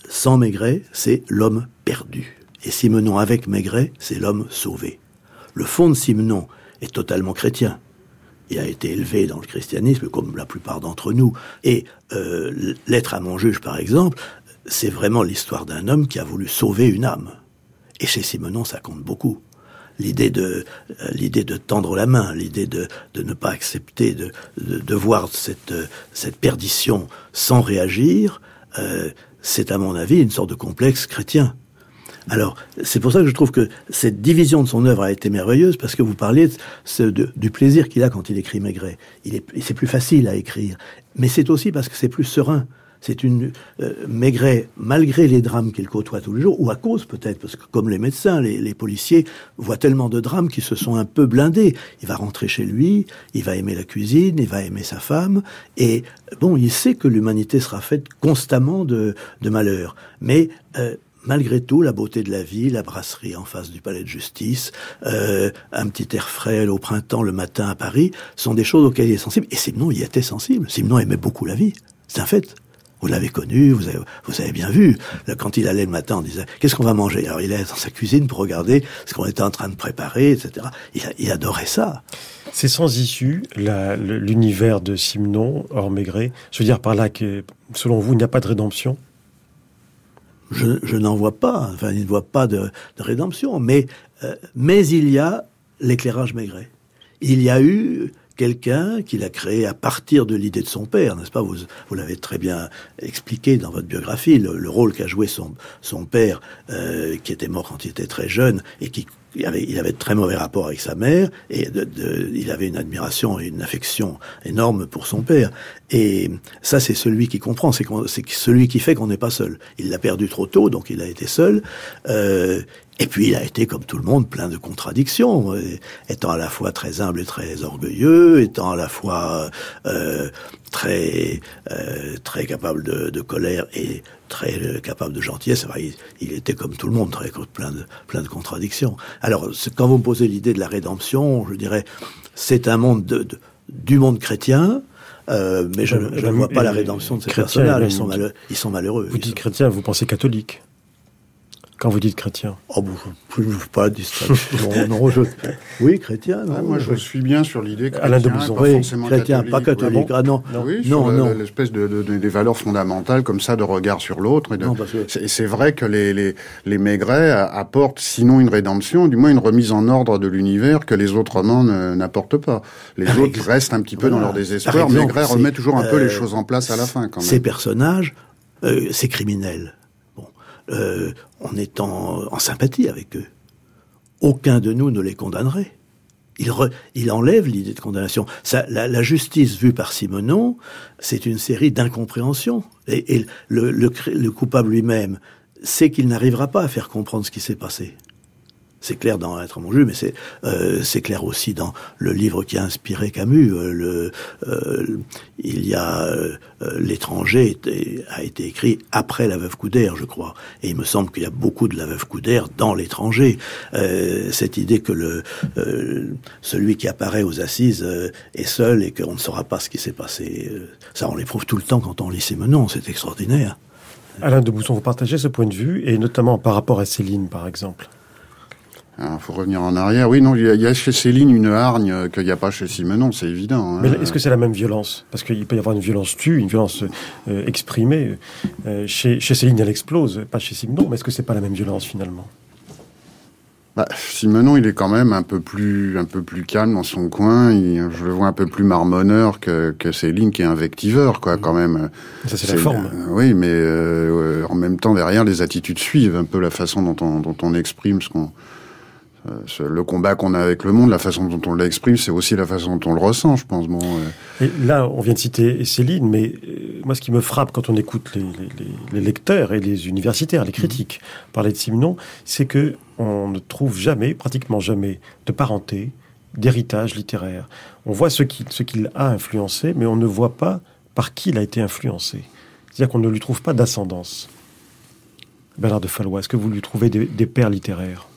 [SPEAKER 3] sans Maigret, c'est l'homme perdu. Et Simenon avec Maigret, c'est l'homme sauvé. Le fond de Simenon est totalement chrétien. Il a été élevé dans le christianisme, comme la plupart d'entre nous. Et euh, l'être à mon juge, par exemple, c'est vraiment l'histoire d'un homme qui a voulu sauver une âme. Et chez Simenon, ça compte beaucoup. L'idée de euh, l'idée de tendre la main, l'idée de, de ne pas accepter de, de, voir cette, cette perdition sans réagir, euh, c'est à mon avis une sorte de complexe chrétien. Alors, c'est pour ça que je trouve que cette division de son œuvre a été merveilleuse, parce que vous parliez du plaisir qu'il a quand il écrit Maigret. Il c'est plus facile à écrire, mais c'est aussi parce que c'est plus serein. C'est une euh, Maigret, malgré les drames qu'il côtoie tous les jours, ou à cause peut-être, parce que comme les médecins, les, policiers voient tellement de drames qu'ils se sont un peu blindés. Il va rentrer chez lui, il va aimer la cuisine, il va aimer sa femme, et bon, il sait que l'humanité sera faite constamment de, de malheurs. Mais euh, malgré tout, la beauté de la vie, la brasserie en face du palais de justice, euh, un petit air frais au printemps, le matin à Paris, sont des choses auxquelles il est sensible. Et Simon y était sensible. Simon aimait beaucoup la vie. C'est un fait. Vous l'avez connu, vous avez, vous avez bien vu. Quand il allait le matin, on disait qu'est-ce qu'on va manger? Alors il allait dans sa cuisine pour regarder ce qu'on était en train de préparer, etc. Il, adorait ça.
[SPEAKER 2] C'est sans issue l'univers de Simon hors Maigret. Je veux dire par là que, selon vous, il n'y a pas de rédemption
[SPEAKER 3] je, n'en vois pas. Enfin, il ne voit pas de, rédemption. Mais, euh, mais il y a l'éclairage Maigret. Il y a eu quelqu'un qu'il a créé à partir de l'idée de son père, n'est-ce pas? Vous, vous l'avez très bien expliqué dans votre biographie, le, rôle qu'a joué son, son père, euh, qui était mort quand il était très jeune et qui il avait, il avait de très mauvais rapports avec sa mère et de, de, il avait une admiration et une affection énorme pour son père. Et ça, c'est celui qui comprend, c'est celui qui fait qu'on n'est pas seul. Il l'a perdu trop tôt, donc il a été seul. Euh, et puis il a été, comme tout le monde, plein de contradictions, euh, étant à la fois très humble et très orgueilleux, étant à la fois euh, très euh, très capable de, de, colère et très euh, capable de gentillesse. il, était comme tout le monde, très plein de plein de contradictions. Alors, quand vous me posez l'idée de la rédemption, je dirais, c'est un monde de, du monde chrétien. Euh, mais je, je ne vois pas la rédemption de ces personnages. Ils sont, malheureux, ils sont malheureux.
[SPEAKER 2] Vous dites chrétien, vous pensez catholique quand vous dites chrétien
[SPEAKER 3] Oh bon, je ne pas distinction. non, je... Oui, chrétien.
[SPEAKER 4] Non, ah, moi, je suis bien sur l'idée chrétien,
[SPEAKER 2] Alain de Bouson.
[SPEAKER 3] Pas oui, chrétien, catholique. pas catholique. Ah, non,
[SPEAKER 4] non, oui, non, non. L'espèce de, de, des valeurs fondamentales comme ça de regard sur l'autre. Que... C'est vrai que les, les, les Maigret apportent sinon une rédemption, du moins une remise en ordre de l'univers que les autres romans n'apportent pas. Les autres restent un petit peu dans leur désespoir. Maigret remet toujours un peu les euh, choses en place à la fin. Quand même.
[SPEAKER 3] Ces personnages, euh, ces criminels euh, en étant en sympathie avec eux. Aucun de nous ne les condamnerait. Il, enlève l'idée de condamnation. La, justice vue par Simonon, c'est une série d'incompréhensions. Et, le coupable lui-même sait qu'il n'arrivera pas à faire comprendre ce qui s'est passé. C'est clair dans Être mon juge, mais c'est euh, c'est clair aussi dans le livre qui a inspiré Camus. Euh, euh, il y a l'étranger a été écrit après la veuve Coudert, je crois, et il me semble qu'il y a beaucoup de la veuve Coudert dans l'étranger. cette idée que celui qui apparaît aux assises est seul et qu'on ne saura pas ce qui s'est passé, ça on l'éprouve tout le temps quand on lit ces menons, c'est extraordinaire.
[SPEAKER 2] Alain de Bousson, vous partagez ce point de vue, et notamment par rapport à Céline, par exemple
[SPEAKER 4] il hein, faut revenir en arrière. Oui, non, il y, a chez Céline une hargne qu'il n'y a pas chez Simenon, c'est évident.
[SPEAKER 2] Hein. Mais est-ce que c'est la même violence? Parce qu'il peut y avoir une violence tue, une violence euh, exprimée. Euh, chez, chez, Céline, elle explose, pas chez Simenon, mais est-ce que c'est pas la même violence finalement?
[SPEAKER 4] Bah, Simenon, il est quand même un peu plus, un peu plus calme dans son coin. je le vois un peu plus marmonneur que, que Céline, qui est invectiveur, quoi, quand même.
[SPEAKER 2] Ça, c'est la forme.
[SPEAKER 4] oui, mais euh, en même temps, derrière, les attitudes suivent un peu la façon dont on, dont on exprime ce qu'on, euh, le combat qu'on a avec le monde, la façon dont on l'exprime, c'est aussi la façon dont on le ressent, je pense. Bon,
[SPEAKER 2] euh. Et là, on vient de citer Céline, mais euh, moi, ce qui me frappe quand on écoute les, lecteurs et les universitaires, les critiques parler de Simenon, c'est que on ne trouve jamais, pratiquement jamais, de parenté, d'héritage littéraire. On voit ce qu'il ce qu'il a influencé, mais on ne voit pas par qui il a été influencé. C'est-à-dire qu'on ne lui trouve pas d'ascendance. Bernard de Fallois, est-ce que vous lui trouvez des, des pères littéraires?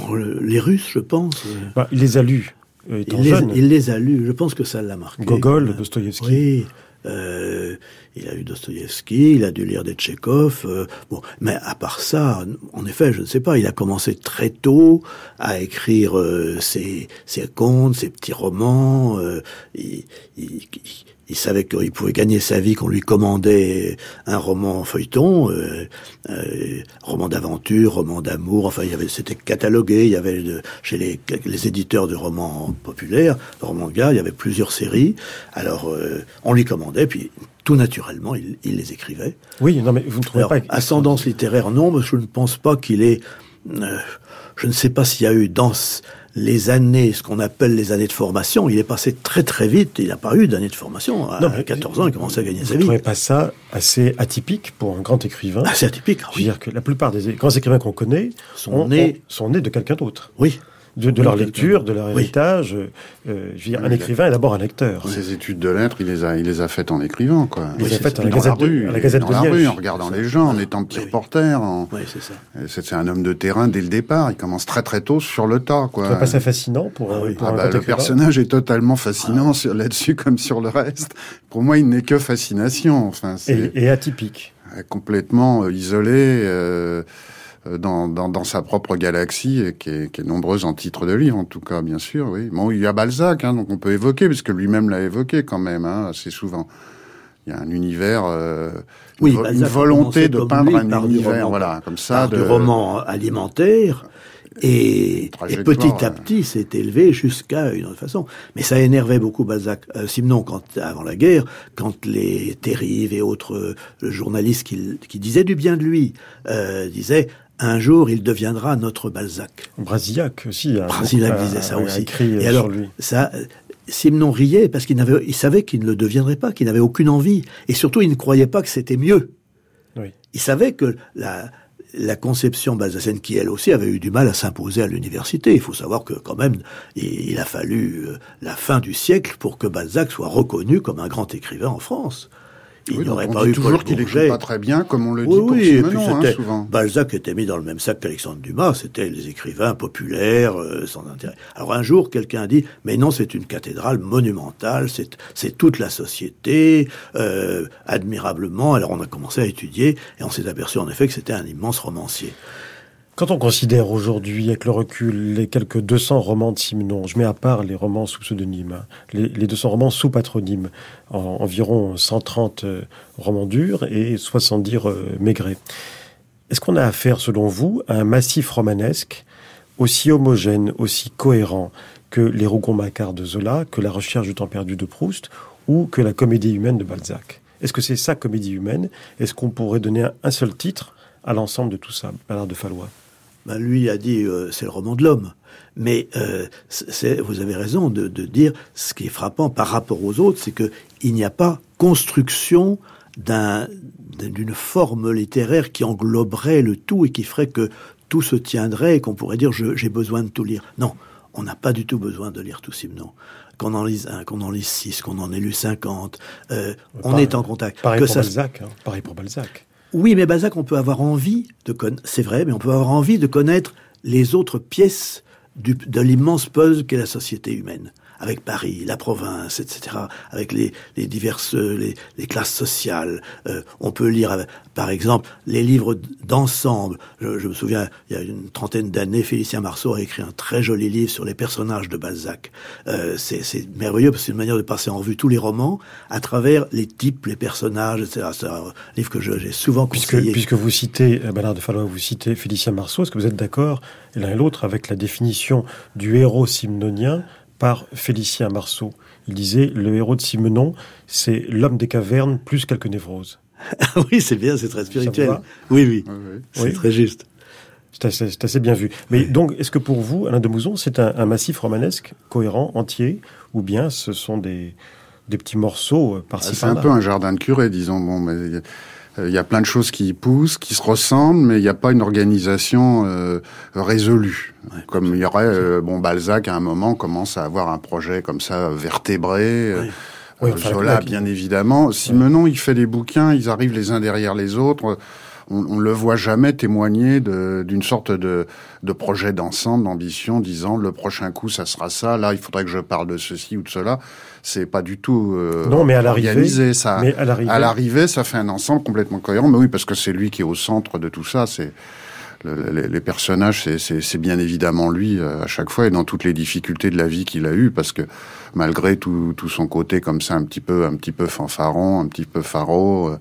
[SPEAKER 3] Oh, les Russes, je pense.
[SPEAKER 2] Bah, il les a lus.
[SPEAKER 3] Euh, il, les, il, les, a lus. Je pense que ça l'a marqué.
[SPEAKER 2] Gogol, Dostoïevski.
[SPEAKER 3] Oui. Euh, il a lu Dostoïevski, il a dû lire des Tchekhov. Euh, bon, mais à part ça, en effet, je ne sais pas. Il a commencé très tôt à écrire ses, ses, contes, ses petits romans. il, il savait qu'il pouvait gagner sa vie, qu'on lui commandait un roman feuilleton, euh, euh, roman d'aventure, roman d'amour, enfin, il y avait, c'était catalogué, il y avait chez les, les, éditeurs de romans populaires, de romans de gars, il y avait plusieurs séries. Alors, euh, on lui commandait, puis tout naturellement, il, il, les écrivait.
[SPEAKER 2] Oui, non, mais vous ne trouvez pas...
[SPEAKER 3] Ascendance littéraire, non, mais je ne pense pas qu'il ait... Euh, je ne sais pas s'il y a eu dans les années, ce qu'on appelle les années de formation, il est passé très très vite. Il n'a pas eu d'années de formation. À 14 ans, il commençait à gagner sa vie.
[SPEAKER 2] Vous ne pas ça assez atypique pour un grand écrivain?
[SPEAKER 3] Assez atypique, oui.
[SPEAKER 2] Je veux dire que la plupart des grands écrivains qu'on connaît sont, nés... sont nés de quelqu'un d'autre.
[SPEAKER 3] Oui
[SPEAKER 2] de, leur lecture, de leur héritage. Euh, je veux dire, un écrivain est d'abord un lecteur.
[SPEAKER 4] Ses études de lettres, il les a, il les a faites en écrivant, quoi.
[SPEAKER 2] Il les a faites la Gazette, de, rue, la Gazette
[SPEAKER 4] dans
[SPEAKER 2] de
[SPEAKER 4] la rue, en regardant les gens, en étant petit reporter.
[SPEAKER 3] Oui, c'est ça.
[SPEAKER 4] C'est un homme de terrain dès le départ. Il commence très très tôt sur le tas, quoi.
[SPEAKER 2] Tu pas ça fascinant pour, ah, pour
[SPEAKER 4] ah
[SPEAKER 2] un
[SPEAKER 4] bah,
[SPEAKER 2] Le
[SPEAKER 4] personnage est totalement fascinant ah. là-dessus comme sur le reste. Pour moi, il n'est que fascination. Enfin,
[SPEAKER 2] et, et, atypique.
[SPEAKER 4] Complètement euh, isolé. Euh, dans, dans, dans, sa propre galaxie, qui est, qui est, nombreuse en titres de livres, en tout cas, bien sûr, oui. Bon, il y a Balzac, hein, donc on peut évoquer, puisque lui-même l'a évoqué quand même, hein, assez souvent. Il y a un univers, euh,
[SPEAKER 3] oui,
[SPEAKER 4] une, volonté de peindre un univers, voilà, comme ça.
[SPEAKER 3] de roman alimentaire. Et, et, petit à petit, s'est élevé jusqu'à une autre façon. Mais ça énervait beaucoup Balzac. Euh, Simenon, quand, avant la guerre, quand les Terrives et autres euh, journalistes qui, qui, disaient du bien de lui euh, disaient un jour il deviendra notre Balzac.
[SPEAKER 2] Brasillac aussi.
[SPEAKER 3] Brasillac disait ça aussi. et alors, lui. ça, Simenon riait parce qu'il n'avait, il savait qu'il ne le deviendrait pas, qu'il n'avait aucune envie, et surtout il ne croyait pas que c'était mieux.
[SPEAKER 2] Oui.
[SPEAKER 3] Il savait que la, la conception balzacienne qui elle aussi avait eu du mal à s'imposer à l'université. Il faut savoir que quand même il a fallu euh, la fin du siècle pour que Balzac soit reconnu comme un grand écrivain en France.
[SPEAKER 4] Il n'aurait pas eu toujours qu'il écrit pas très bien, comme on le dit oui, pour Simenon, hein, souvent.
[SPEAKER 3] Balzac était mis dans le même sac qu'Alexandre Dumas. C'était les écrivains populaires, euh, sans intérêt. Alors un jour, quelqu'un a dit, mais non, c'est une cathédrale monumentale, c'est toute la société, euh, admirablement. Alors on a commencé à étudier, et on s'est aperçu en effet que c'était un immense romancier.
[SPEAKER 2] Quand on considère aujourd'hui, avec le recul, les quelques 200 romans de Simenon, je mets à part les romans sous pseudonyme, hein, les, 200 romans sous patronyme, environ 130 euh, romans durs et 70 euh, maigrés. Est-ce qu'on a affaire, selon vous, à un massif romanesque aussi homogène, aussi cohérent que les Rougon-Macquart de Zola, que la recherche du temps perdu de Proust ou que la comédie humaine de Balzac? Est-ce que c'est ça, comédie humaine? Est-ce qu'on pourrait donner un, seul titre à l'ensemble de tout ça, Bernard de Fallois?
[SPEAKER 3] Ben, lui a dit euh, c'est le roman de l'homme. Mais euh, vous avez raison de, de, dire ce qui est frappant par rapport aux autres, c'est que il n'y a pas construction d'une forme littéraire qui engloberait le tout et qui ferait que tout se tiendrait et qu'on pourrait dire j'ai besoin de tout lire. Non, on n'a pas du tout besoin de lire tout Simon. Qu'on en lise un, qu'on en lise six, qu'on en ait lu cinquante, euh, on est en contact.
[SPEAKER 2] Pareil pour Balzac. Hein, pareil pour Balzac.
[SPEAKER 3] Oui, mais Balzac, on peut avoir envie de connaître, c'est vrai, mais on peut avoir envie de connaître les autres pièces de l'immense puzzle qu'est la société humaine. Avec Paris, la province, etc., avec les, les diverses les, les classes sociales. Euh, on peut lire, par exemple, les livres d'ensemble. Je, je, me souviens, il y a une trentaine d'années, Félicien Marceau a écrit un très joli livre sur les personnages de Balzac. Euh, c'est merveilleux parce que c'est une manière de passer en revue tous les romans à travers les types, les personnages, etc. C'est un livre que j'ai souvent
[SPEAKER 2] conseillé. Puisque, puisque vous citez, euh, Bernard de Fallois, vous citez Félicien Marceau, est-ce que vous êtes d'accord l'un et l'autre avec la définition du héros simnonien par Félicien Marceau Il disait le héros de Simenon, c'est l'homme des cavernes plus quelques névroses.
[SPEAKER 3] oui, c'est bien, c'est très spirituel. Oui, oui, c'est très juste.
[SPEAKER 2] C'est assez, bien vu. Mais donc, est-ce que pour vous, Alain de Mouzon, c'est un, massif romanesque cohérent, entier, ou bien ce sont des, des petits morceaux euh, par-ci
[SPEAKER 4] par-là C'est un peu un jardin de curé, disons. Bon, mais il y a plein de choses qui y poussent, qui se ressemblent, mais il n'y a pas une organisation euh, résolue. comme il y aurait, euh, bon, Balzac à un moment commence à avoir un projet comme ça vertébré. Oui. Zola, bien évidemment. Simenon, il fait des bouquins, ils arrivent les uns derrière les autres on, ne le voit jamais témoigner d'une sorte de, de projet d'ensemble, d'ambition, disant le prochain coup ça sera ça. Là, il faudrait que je parle de ceci ou de cela. C'est pas du tout euh,
[SPEAKER 2] non, mais à organisé.
[SPEAKER 4] Ça, mais à l'arrivée, ça fait un ensemble complètement cohérent. Mais oui, parce que c'est lui qui est au centre de tout ça. C'est les, personnages, c'est bien évidemment lui euh, à chaque fois et dans toutes les difficultés de la vie qu'il a eues, parce que malgré tout, tout, son côté comme ça, un petit peu, un petit peu fanfaron, un petit peu faro euh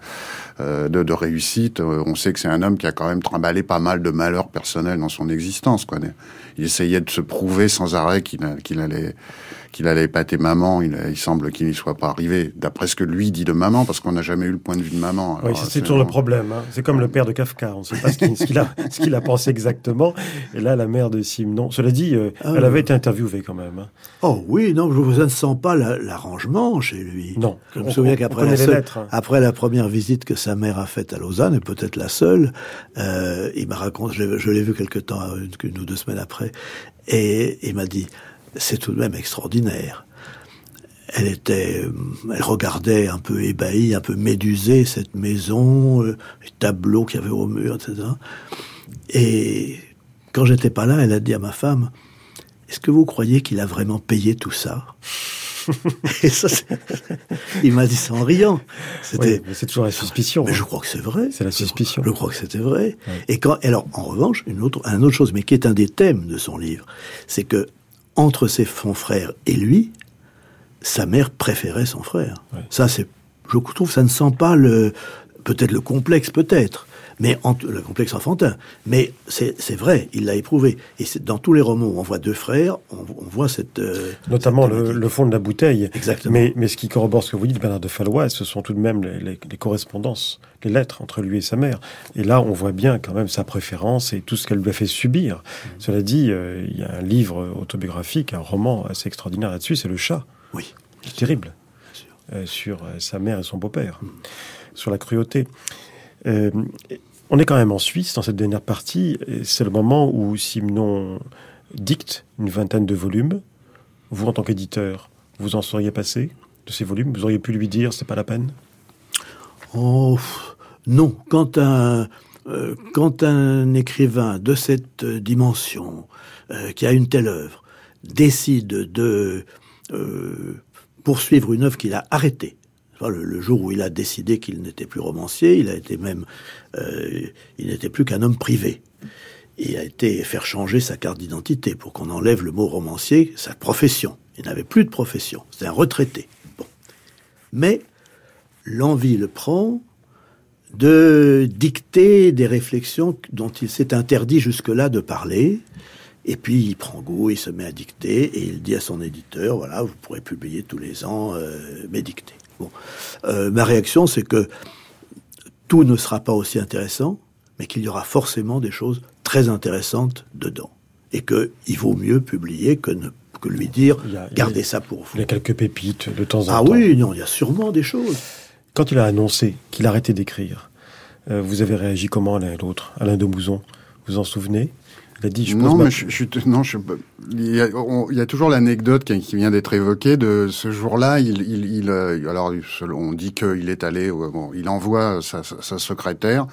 [SPEAKER 4] de, de, réussite, euh, on sait que c'est un homme qui a quand même trimballé pas mal de malheurs personnels dans son existence. Quoi. Il essayait de se prouver sans arrêt qu'il allait qu'il allait épater maman. Il, il semble qu'il n'y soit pas arrivé, d'après ce que lui dit de maman, parce qu'on n'a jamais eu le point de vue de maman.
[SPEAKER 2] oui, c'est toujours le problème. Hein. C'est comme le père de Kafka. On ne sait pas ce qu'il a, pensé exactement. Et là, la mère de Simon. Cela dit, euh, ah elle avait été interviewée quand même. Hein.
[SPEAKER 3] Oh oui, non, je ne sens pas l'arrangement chez lui.
[SPEAKER 2] Non.
[SPEAKER 3] Je me souviens qu'après la, hein. après la première visite que sa mère a faite à Lausanne, et peut-être la seule, euh, il m'a raconté, je l'ai vu quelque temps, une, une, ou deux semaines après, et il m'a dit, c'est tout de même extraordinaire. Elle était, euh, elle regardait un peu ébahie, un peu médusée cette maison, euh, les tableaux qu'il y avait au mur, etc. Et quand j'étais pas là, elle a dit à ma femme Est-ce que vous croyez qu'il a vraiment payé tout ça? Et ça, il m'a dit ça en riant.
[SPEAKER 2] C'était, c'est toujours la suspicion.
[SPEAKER 3] Mais je crois que c'est vrai.
[SPEAKER 2] C'est la suspicion.
[SPEAKER 3] Je, crois que c'était vrai. Et quand, alors, en revanche, une autre, une autre chose, mais qui est un des thèmes de son livre, c'est que entre ses, son frère et lui, sa mère préférait son frère. Ça, c'est, je trouve, ça ne sent pas le, peut-être le complexe, peut-être, mais le complexe enfantin. Mais c'est vrai, il l'a éprouvé. Et dans tous les romans où on voit deux frères, on, voit cette... Euh,
[SPEAKER 2] Notamment le, fond de la bouteille.
[SPEAKER 3] Exactement.
[SPEAKER 2] Mais, mais, ce qui corrobore ce que vous dites, Bernard de Fallois, ce sont tout de même les, correspondances, les lettres entre lui et sa mère. Et là, on voit bien quand même sa préférence et tout ce qu'elle lui a fait subir. Mm. Cela dit, euh, il y a un livre autobiographique, un roman assez extraordinaire là-dessus, c'est Le Chat.
[SPEAKER 3] Oui.
[SPEAKER 2] C'est terrible. Euh, sur sa mère et son beau-père. Mm. Sur la cruauté. On est quand même en Suisse dans cette dernière partie. C'est le moment où Simon dicte une vingtaine de volumes. Vous, en tant qu'éditeur, vous en seriez passé de ces volumes? Vous auriez pu lui dire c'est pas la peine?
[SPEAKER 3] Oh non. Quand un euh, quand un écrivain de cette dimension, euh, qui a une telle œuvre, décide de euh, poursuivre une œuvre qu'il a arrêtée, le, jour où il a décidé qu'il n'était plus romancier, il a été même, euh, il n'était plus qu'un homme privé. Il a été faire changer sa carte d'identité pour qu'on enlève le mot romancier, sa profession. Il n'avait plus de profession, c'est un retraité. Bon. Mais l'envie le prend de dicter des réflexions dont il s'est interdit jusque-là de parler. Et puis il prend goût, il se met à dicter et il dit à son éditeur, voilà, vous pourrez publier tous les ans euh, mes dictées. Euh, ma réaction, c'est que tout ne sera pas aussi intéressant, mais qu'il y aura forcément des choses très intéressantes dedans. Et qu'il vaut mieux publier que, ne, que lui dire gardez ça pour vous.
[SPEAKER 2] Il y a quelques pépites de temps en
[SPEAKER 3] ah
[SPEAKER 2] temps.
[SPEAKER 3] Ah oui, non, il y a sûrement des choses.
[SPEAKER 2] Quand il a annoncé qu'il arrêtait d'écrire, euh, vous avez réagi comment l'un et l'autre? Alain de Mouzon, vous en souvenez?
[SPEAKER 4] Non, mais je, je, non, je, il, y a, il y a toujours l'anecdote qui, qui, vient d'être évoquée de ce jour-là. Il, il, il, euh, alors, on dit qu'il est allé, bon, il envoie sa, sa, secrétaire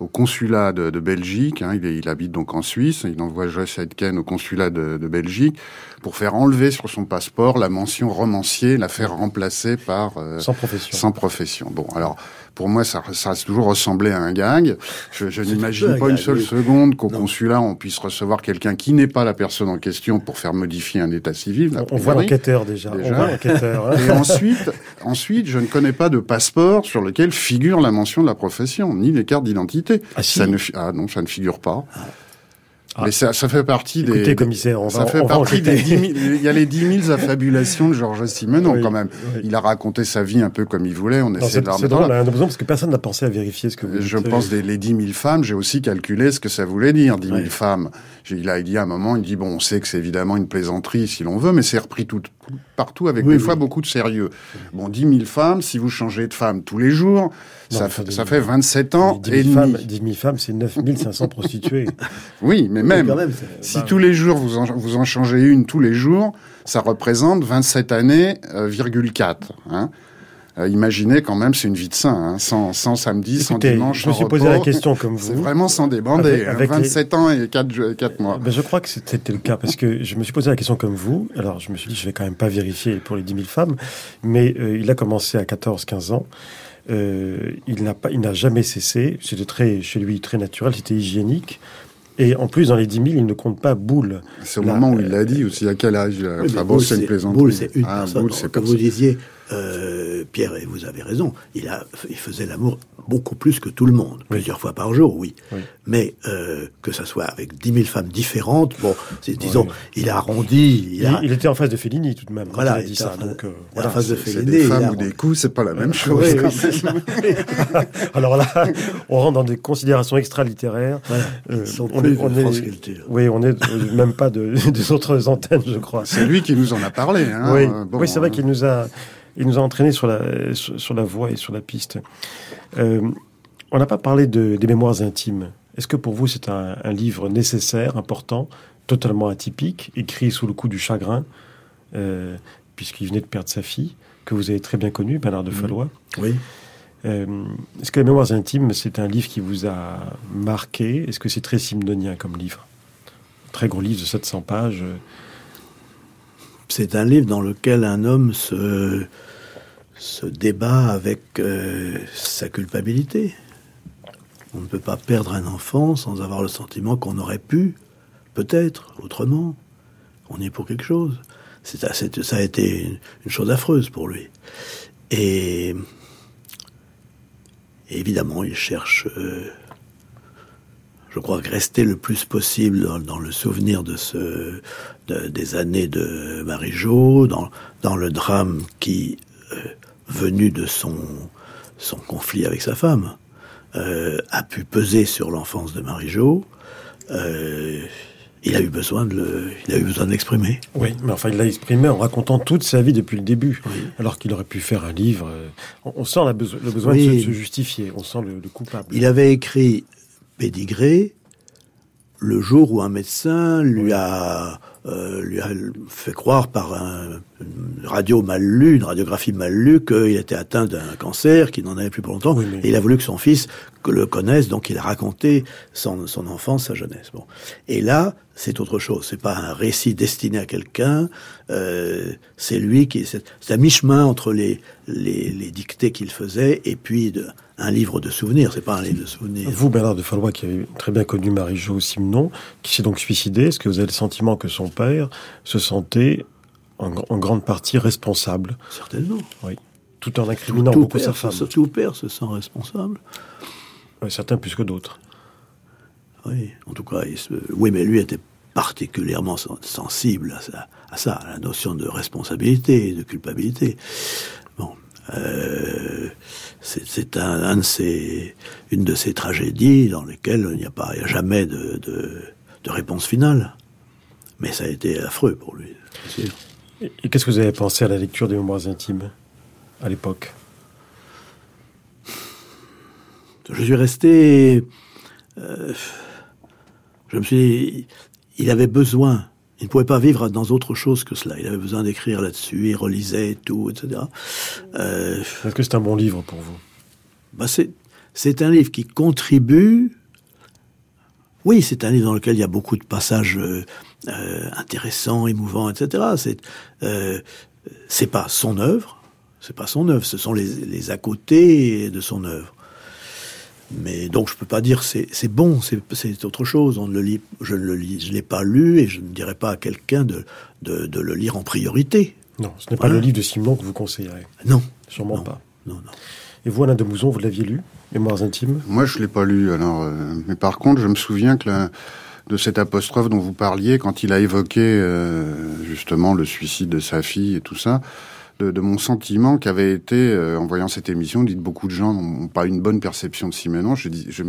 [SPEAKER 4] au consulat de, Belgique. Hein. il, il, habite donc en Suisse. Il envoie Joyce Aitken au consulat de, de, Belgique pour faire enlever sur son passeport la mention romancier, la faire remplacer par
[SPEAKER 2] sans profession.
[SPEAKER 4] Sans profession. Bon, alors pour moi, ça, ça a toujours ressemblé à un gag. Je, je n'imagine pas une seule seconde qu'au consulat, on puisse recevoir quelqu'un qui n'est pas la personne en question pour faire modifier un état civil.
[SPEAKER 2] On, voit l'enquêteur déjà. On voit l'enquêteur.
[SPEAKER 4] Hein. Et ensuite, ensuite, je ne connais pas de passeport sur lequel figure la mention de la profession, ni les cartes d'identité.
[SPEAKER 2] Ah,
[SPEAKER 4] ça ne, ah non, ça ne figure pas. Ah. Ah. Mais ça, ça fait partie
[SPEAKER 2] Écoutez,
[SPEAKER 4] des.
[SPEAKER 2] commissaire, on
[SPEAKER 4] ça fait
[SPEAKER 2] on
[SPEAKER 4] partie des 10 000, Il y a les 10 000 affabulations de Georges Simenon, quand même. Il a raconté sa vie un peu comme il voulait. On essaie de
[SPEAKER 2] C'est drôle, on a besoin parce que personne n'a pensé à vérifier ce que vous
[SPEAKER 4] Je pense des les 10 000 femmes, j'ai aussi calculé ce que ça voulait dire, 10 000 femmes. Il a dit à un moment, il dit, bon, on sait que c'est évidemment une plaisanterie si l'on veut, mais c'est repris tout, partout avec des fois beaucoup de sérieux. Bon, 10 000 femmes, si vous changez de femme tous les jours, ça, ça fait 27 ans 10 000
[SPEAKER 2] et femmes, 10 000 femmes, c'est 9 500 prostituées.
[SPEAKER 4] Oui, mais même, même si bah, tous les jours vous en, vous en changez une tous les jours, ça représente 27 années, euh, virgule 4. Hein. Euh, imaginez quand même, c'est une vie de saint, hein, sans, sans samedi, sans dimanche,
[SPEAKER 2] Je me suis posé la question comme vous.
[SPEAKER 4] C'est vraiment sans débander. Avec, 27 hein, ans et 4, 4 mois.
[SPEAKER 2] Ben, je crois que c'était le cas, parce que je me suis posé la question comme vous. Alors, je me suis dit, je vais quand même pas vérifier pour les 10 000 femmes, mais euh, il a commencé à 14-15 ans. Euh, il n'a pas, il n'a jamais cessé. C'était très, chez lui, très naturel. C'était hygiénique. Et en plus, dans les 10 000, il ne compte pas Boule.
[SPEAKER 4] C'est au moment où il l'a dit aussi. À quel âge?
[SPEAKER 3] Enfin, Boule, c'est une plaisanterie. Boule, c'est une ah, personne. Boule, Comme vous disiez, euh, Pierre, et vous avez raison, il, a, il faisait l'amour beaucoup plus que tout le monde, plusieurs fois par jour, oui. Mais euh, que ça soit avec dix mille femmes différentes, bon, disons, il a arrondi.
[SPEAKER 2] Il, il, était en face de Fellini tout de même. Voilà, il a dit ça. Donc,
[SPEAKER 4] euh, voilà. En face de Fellini. Des femmes ou des coups, c'est pas la même chose.
[SPEAKER 2] Alors là, on rentre dans des considérations extra-littéraires.
[SPEAKER 3] Voilà. Euh, on, est, on est,
[SPEAKER 2] oui, on est même pas de, des autres antennes, je crois.
[SPEAKER 4] C'est lui qui nous en a parlé. Hein.
[SPEAKER 2] Oui, oui c'est vrai qu'il nous a il nous a entraînés sur la, sur, la voie et sur la piste. Euh, on n'a pas parlé de, des mémoires intimes. Est-ce que pour vous c'est un, livre nécessaire, important, totalement atypique, écrit sous le coup du chagrin, euh, puisqu'il venait de perdre sa fille, que vous avez très bien connu, Bernard de Fallois
[SPEAKER 3] Oui.
[SPEAKER 2] Euh, Est-ce que les mémoires intimes, c'est un livre qui vous a marqué? Est-ce que c'est très simnonien comme livre? Très gros livre de 700 pages.
[SPEAKER 3] C'est un livre dans lequel un homme se, débat avec euh, sa culpabilité. On ne peut pas perdre un enfant sans avoir le sentiment qu'on aurait pu, peut-être, autrement. On est pour quelque chose. ça a été une, chose affreuse pour lui. Et, évidemment, il cherche euh, je crois que rester le plus possible dans, le souvenir de ce des années de Marie-Jo, dans, dans le drame qui, euh, venu de son, son conflit avec sa femme, euh, a pu peser sur l'enfance de Marie-Jo. Euh, il a eu besoin de le, il a eu besoin de l'exprimer.
[SPEAKER 2] Oui, mais enfin il l'a exprimé en racontant toute sa vie depuis le début, alors qu'il aurait pu faire un livre. On, sent le besoin de, se, justifier, on sent le, le coupable.
[SPEAKER 3] Il avait écrit pédigré le jour où un médecin lui a euh, lui a fait croire par un, une radio mal lue, une radiographie mal lue, qu'il était atteint d'un cancer, qu'il n'en avait plus pour longtemps. Et il a voulu que son fils le connaisse, donc il a raconté son, son enfance, sa jeunesse. Bon. Et là, c'est autre chose. C'est pas un récit destiné à quelqu'un. Euh, c'est lui qui. C'est à mi-chemin entre les, les, les dictées qu'il faisait et puis de, un livre de souvenirs. C'est pas un livre de souvenirs.
[SPEAKER 2] Vous, Bernard de Fallois, qui avez très bien connu Marie-Jo Simenon, qui s'est donc suicidé, est-ce que vous avez le sentiment que son père se sentait en, grande partie responsable?
[SPEAKER 3] Certainement.
[SPEAKER 2] Oui. Tout en incriminant beaucoup sa femme.
[SPEAKER 3] Tout père se sent responsable.
[SPEAKER 2] Oui, certains plus que d'autres.
[SPEAKER 3] Oui, en tout cas, oui, mais lui était particulièrement sensible à ça, à ça, à la notion de responsabilité de culpabilité. Bon, euh, c'est un, un, de ces, une de ces tragédies dans lesquelles il n'y a pas, il y a jamais de, de, de, réponse finale. Mais ça a été affreux pour lui.
[SPEAKER 2] Et qu'est-ce que vous avez pensé à la lecture des mémoires intimes à l'époque?
[SPEAKER 3] Je suis resté. Euh, je me suis. Il avait besoin. Il ne pouvait pas vivre dans autre chose que cela. Il avait besoin d'écrire là-dessus. Il relisait tout, etc.
[SPEAKER 2] Euh, Est-ce que c'est un bon livre pour vous?
[SPEAKER 3] Bah c'est un livre qui contribue. Oui, c'est un livre dans lequel il y a beaucoup de passages euh, euh, intéressants, émouvants, etc. C'est c'est pas son œuvre, c'est pas son œuvre, ce sont les, les à côté de son œuvre. Mais donc je peux pas dire c'est c'est bon, c'est c'est autre chose. On ne le lit, je ne le lis, je l'ai pas lu et je ne dirais pas à quelqu'un de, de, de le lire en priorité.
[SPEAKER 2] Non, ce n'est pas le livre de Simon que vous conseillerez.
[SPEAKER 3] Non,
[SPEAKER 2] Sûrement
[SPEAKER 3] Non.
[SPEAKER 2] pas.
[SPEAKER 3] non, non.
[SPEAKER 2] Et vous, Alain de Mouzon, vous l'aviez lu Mémoires intimes?
[SPEAKER 4] Moi, je l'ai pas lu. Alors, euh, mais par contre, je me souviens que la- de cette apostrophe dont vous parliez, quand il a évoqué euh, justement le suicide de sa fille et tout ça, de, de mon sentiment qui avait été, euh, en voyant cette émission, dit que beaucoup de gens n'ont pas une bonne perception de Simenon. Je dis, je,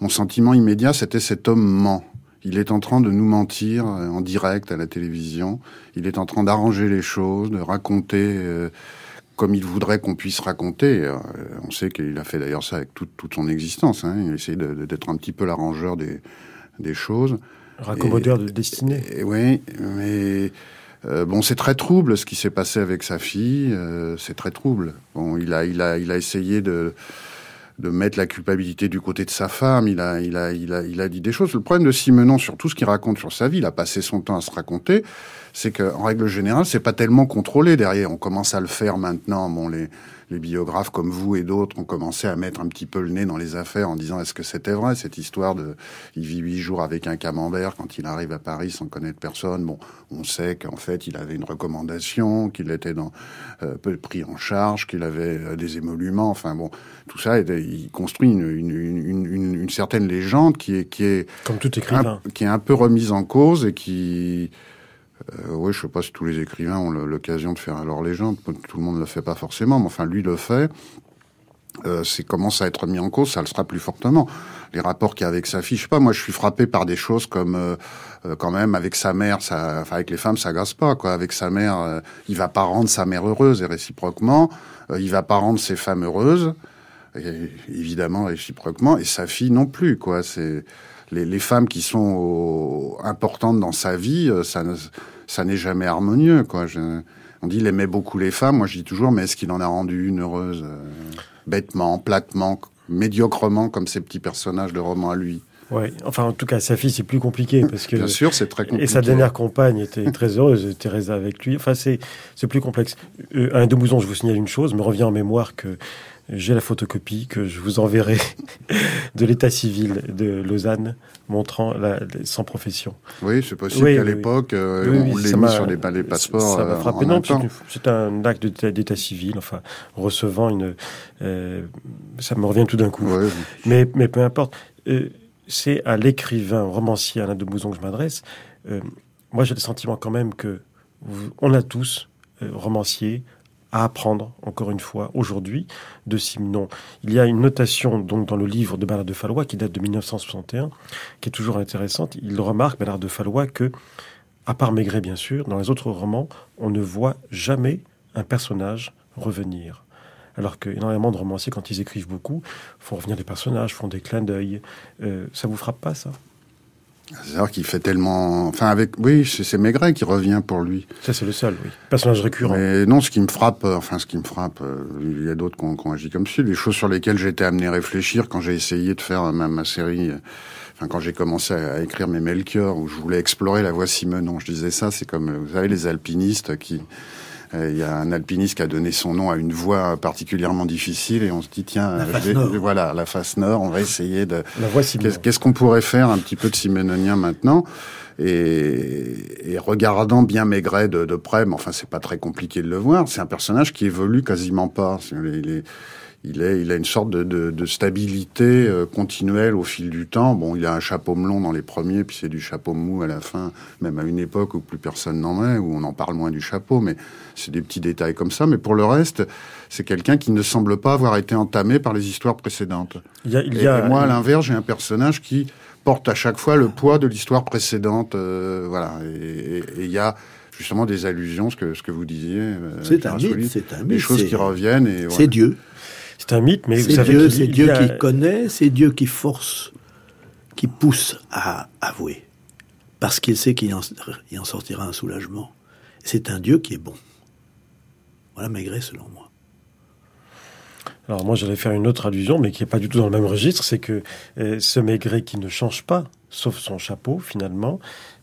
[SPEAKER 4] mon sentiment immédiat, c'était cet homme ment. Il est en train de nous mentir euh, en direct à la télévision. Il est en train d'arranger les choses, de raconter euh, comme il voudrait qu'on puisse raconter. Euh, on sait qu'il a fait d'ailleurs ça avec toute, toute son existence. Hein. Il a essayé de- de- d'être un petit peu l'arrangeur des, des choses.
[SPEAKER 2] Raccommodeur de destinée.
[SPEAKER 4] Et oui, mais euh, bon, c'est très trouble ce qui s'est passé avec sa fille. euh, c'est très trouble. Bon, il a, il a, il a essayé de de mettre la culpabilité du côté de sa femme. Il a, il a, il a, il a dit des choses. Le problème de Simenon sur tout ce qu'il raconte sur sa vie, il a passé son temps à se raconter. C'est qu'en règle générale, c'est pas tellement contrôlé derrière. On commence à le faire maintenant. Bon, les, les biographes comme vous et d'autres ont commencé à mettre un petit peu le nez dans les affaires en disant est-ce que c'était vrai cette histoire de il vit huit jours avec un camembert quand il arrive à Paris sans connaître personne. Bon, on sait qu'en fait il avait une recommandation, qu'il était dans euh, pris en charge, qu'il avait euh, des émoluments. Enfin bon, tout ça, il construit une, une, une, une, une certaine légende qui est qui est
[SPEAKER 2] Comme tout
[SPEAKER 4] un,
[SPEAKER 2] écrivain.
[SPEAKER 4] qui est un peu remise en cause et qui euh, oui, je sais pas si tous les écrivains ont l'occasion de faire leur légende. Tout le monde ne le fait pas forcément, mais enfin, lui le fait. Euh, c'est commence à être mis en cause, ça le sera plus fortement. Les rapports qu'il y a avec sa fille, je sais pas, moi je suis frappé par des choses comme euh, euh, quand même avec sa mère, ça, enfin avec les femmes ça gasse pas quoi. Avec sa mère, euh, il va pas rendre sa mère heureuse et réciproquement, euh, il va pas rendre ses femmes heureuses, et, évidemment réciproquement, et sa fille non plus quoi. C'est les, les femmes qui sont au- importantes dans sa vie, euh, ça ne- ça n'est jamais harmonieux quoi. Je- on dit il aimait beaucoup les femmes, moi je dis toujours mais est-ce qu'il en a rendu une heureuse euh, bêtement, platement, médiocrement comme ces petits personnages de romans à lui?
[SPEAKER 2] Ouais. Enfin, en tout cas, sa fille, c'est plus compliqué parce que.
[SPEAKER 4] Bien sûr, c'est très compliqué.
[SPEAKER 2] Et sa dernière compagne était très heureuse, Teresa avec lui. Enfin, c'est c'est plus complexe. Euh, Alain de Mouzon, je vous signale une chose, me revient en mémoire que j'ai la photocopie que je vous enverrai de l'état civil de Lausanne montrant la, sans profession.
[SPEAKER 4] Oui, c'est possible
[SPEAKER 2] Oui,
[SPEAKER 4] qu'à
[SPEAKER 2] oui, oui.
[SPEAKER 4] l'époque, euh, on l'ait mis sur les, les passeports.
[SPEAKER 2] Ça m'a
[SPEAKER 4] euh,
[SPEAKER 2] frappé. Non, c'est un acte d'état- civil, enfin, recevant une. euh, ça me revient tout d'un coup. Mais, mais peu importe. Euh, c'est à l'écrivain, romancier Alain de Mouzon que je m'adresse. Moi, j'ai le sentiment quand même que vous- on a tous, romanciers, à apprendre, encore une fois, aujourd'hui, de Simenon. Il y a une notation donc dans le livre de Bernard de Fallois qui date de 1961, qui est toujours intéressante. Il remarque, Bernard de Fallois, que, à part Maigret bien sûr, dans les autres romans, on ne voit jamais un personnage revenir. Alors qu'énormément de romanciers, quand ils écrivent beaucoup, font revenir des personnages, font des clins d'œil. Euh, ça vous frappe pas, ça?
[SPEAKER 4] C'est-à-dire qu'il fait tellement. Enfin, avec. Oui, c'est Maigret qui revient pour lui.
[SPEAKER 2] Ça, c'est le seul, oui. Personnage récurrent.
[SPEAKER 4] Mais non, ce qui me frappe, euh, enfin, ce qui me frappe, euh, il y a d'autres qui ont, agi comme ça, des choses sur lesquelles j'ai été amené à réfléchir quand j'ai essayé de faire ma, ma série. euh, Enfin, quand j'ai commencé à, écrire mes Melchior, où je voulais explorer la voie Simenon, je disais ça, c'est comme, euh, vous savez, les alpinistes qui. Euh, Il y a un alpiniste qui a donné son nom à une voie particulièrement difficile et on se dit tiens,
[SPEAKER 3] La
[SPEAKER 4] vais-
[SPEAKER 3] nord.
[SPEAKER 4] voilà la face nord, on va essayer de,
[SPEAKER 2] La Simenon.
[SPEAKER 4] Qu'est-ce qu'on pourrait faire un petit peu de siménonien maintenant et, et regardant bien Maigret de, de près, mais enfin c'est pas très compliqué de le voir, c'est un personnage qui évolue quasiment pas. Il est, il est, il a une sorte de, de, de stabilité euh, continuelle au fil du temps. Bon, il a un chapeau melon dans les premiers, puis c'est du chapeau mou à la fin, même à une époque où plus personne n'en met, où on en parle moins du chapeau, mais c'est des petits détails comme ça. Mais pour le reste, c'est quelqu'un qui ne semble pas avoir été entamé par les histoires précédentes.
[SPEAKER 2] Il y a, il
[SPEAKER 4] Et,
[SPEAKER 2] y a-
[SPEAKER 4] et moi, à l'inverse, j'ai un personnage qui porte à chaque fois le poids de l'histoire précédente. euh, voilà. Et il y a justement des allusions, ce que, ce que vous disiez. euh,
[SPEAKER 3] C'est un mythe, c'est un
[SPEAKER 4] Des choses qui reviennent. Et
[SPEAKER 3] C'est. Dieu.
[SPEAKER 2] c'est un mythe, mais vous
[SPEAKER 3] C'est
[SPEAKER 2] savez
[SPEAKER 3] Dieu, c'est Dieu
[SPEAKER 2] a-
[SPEAKER 3] qui connaît, c'est Dieu qui force, qui pousse à avouer. Parce qu'il sait qu'il en, en sortira un soulagement. C'est un Dieu qui est bon. Voilà Maigret selon moi.
[SPEAKER 2] Alors moi j'allais faire une autre allusion, mais qui n'est pas du tout dans le même registre, c'est que euh, ce Maigret qui ne change pas, sauf son chapeau finalement,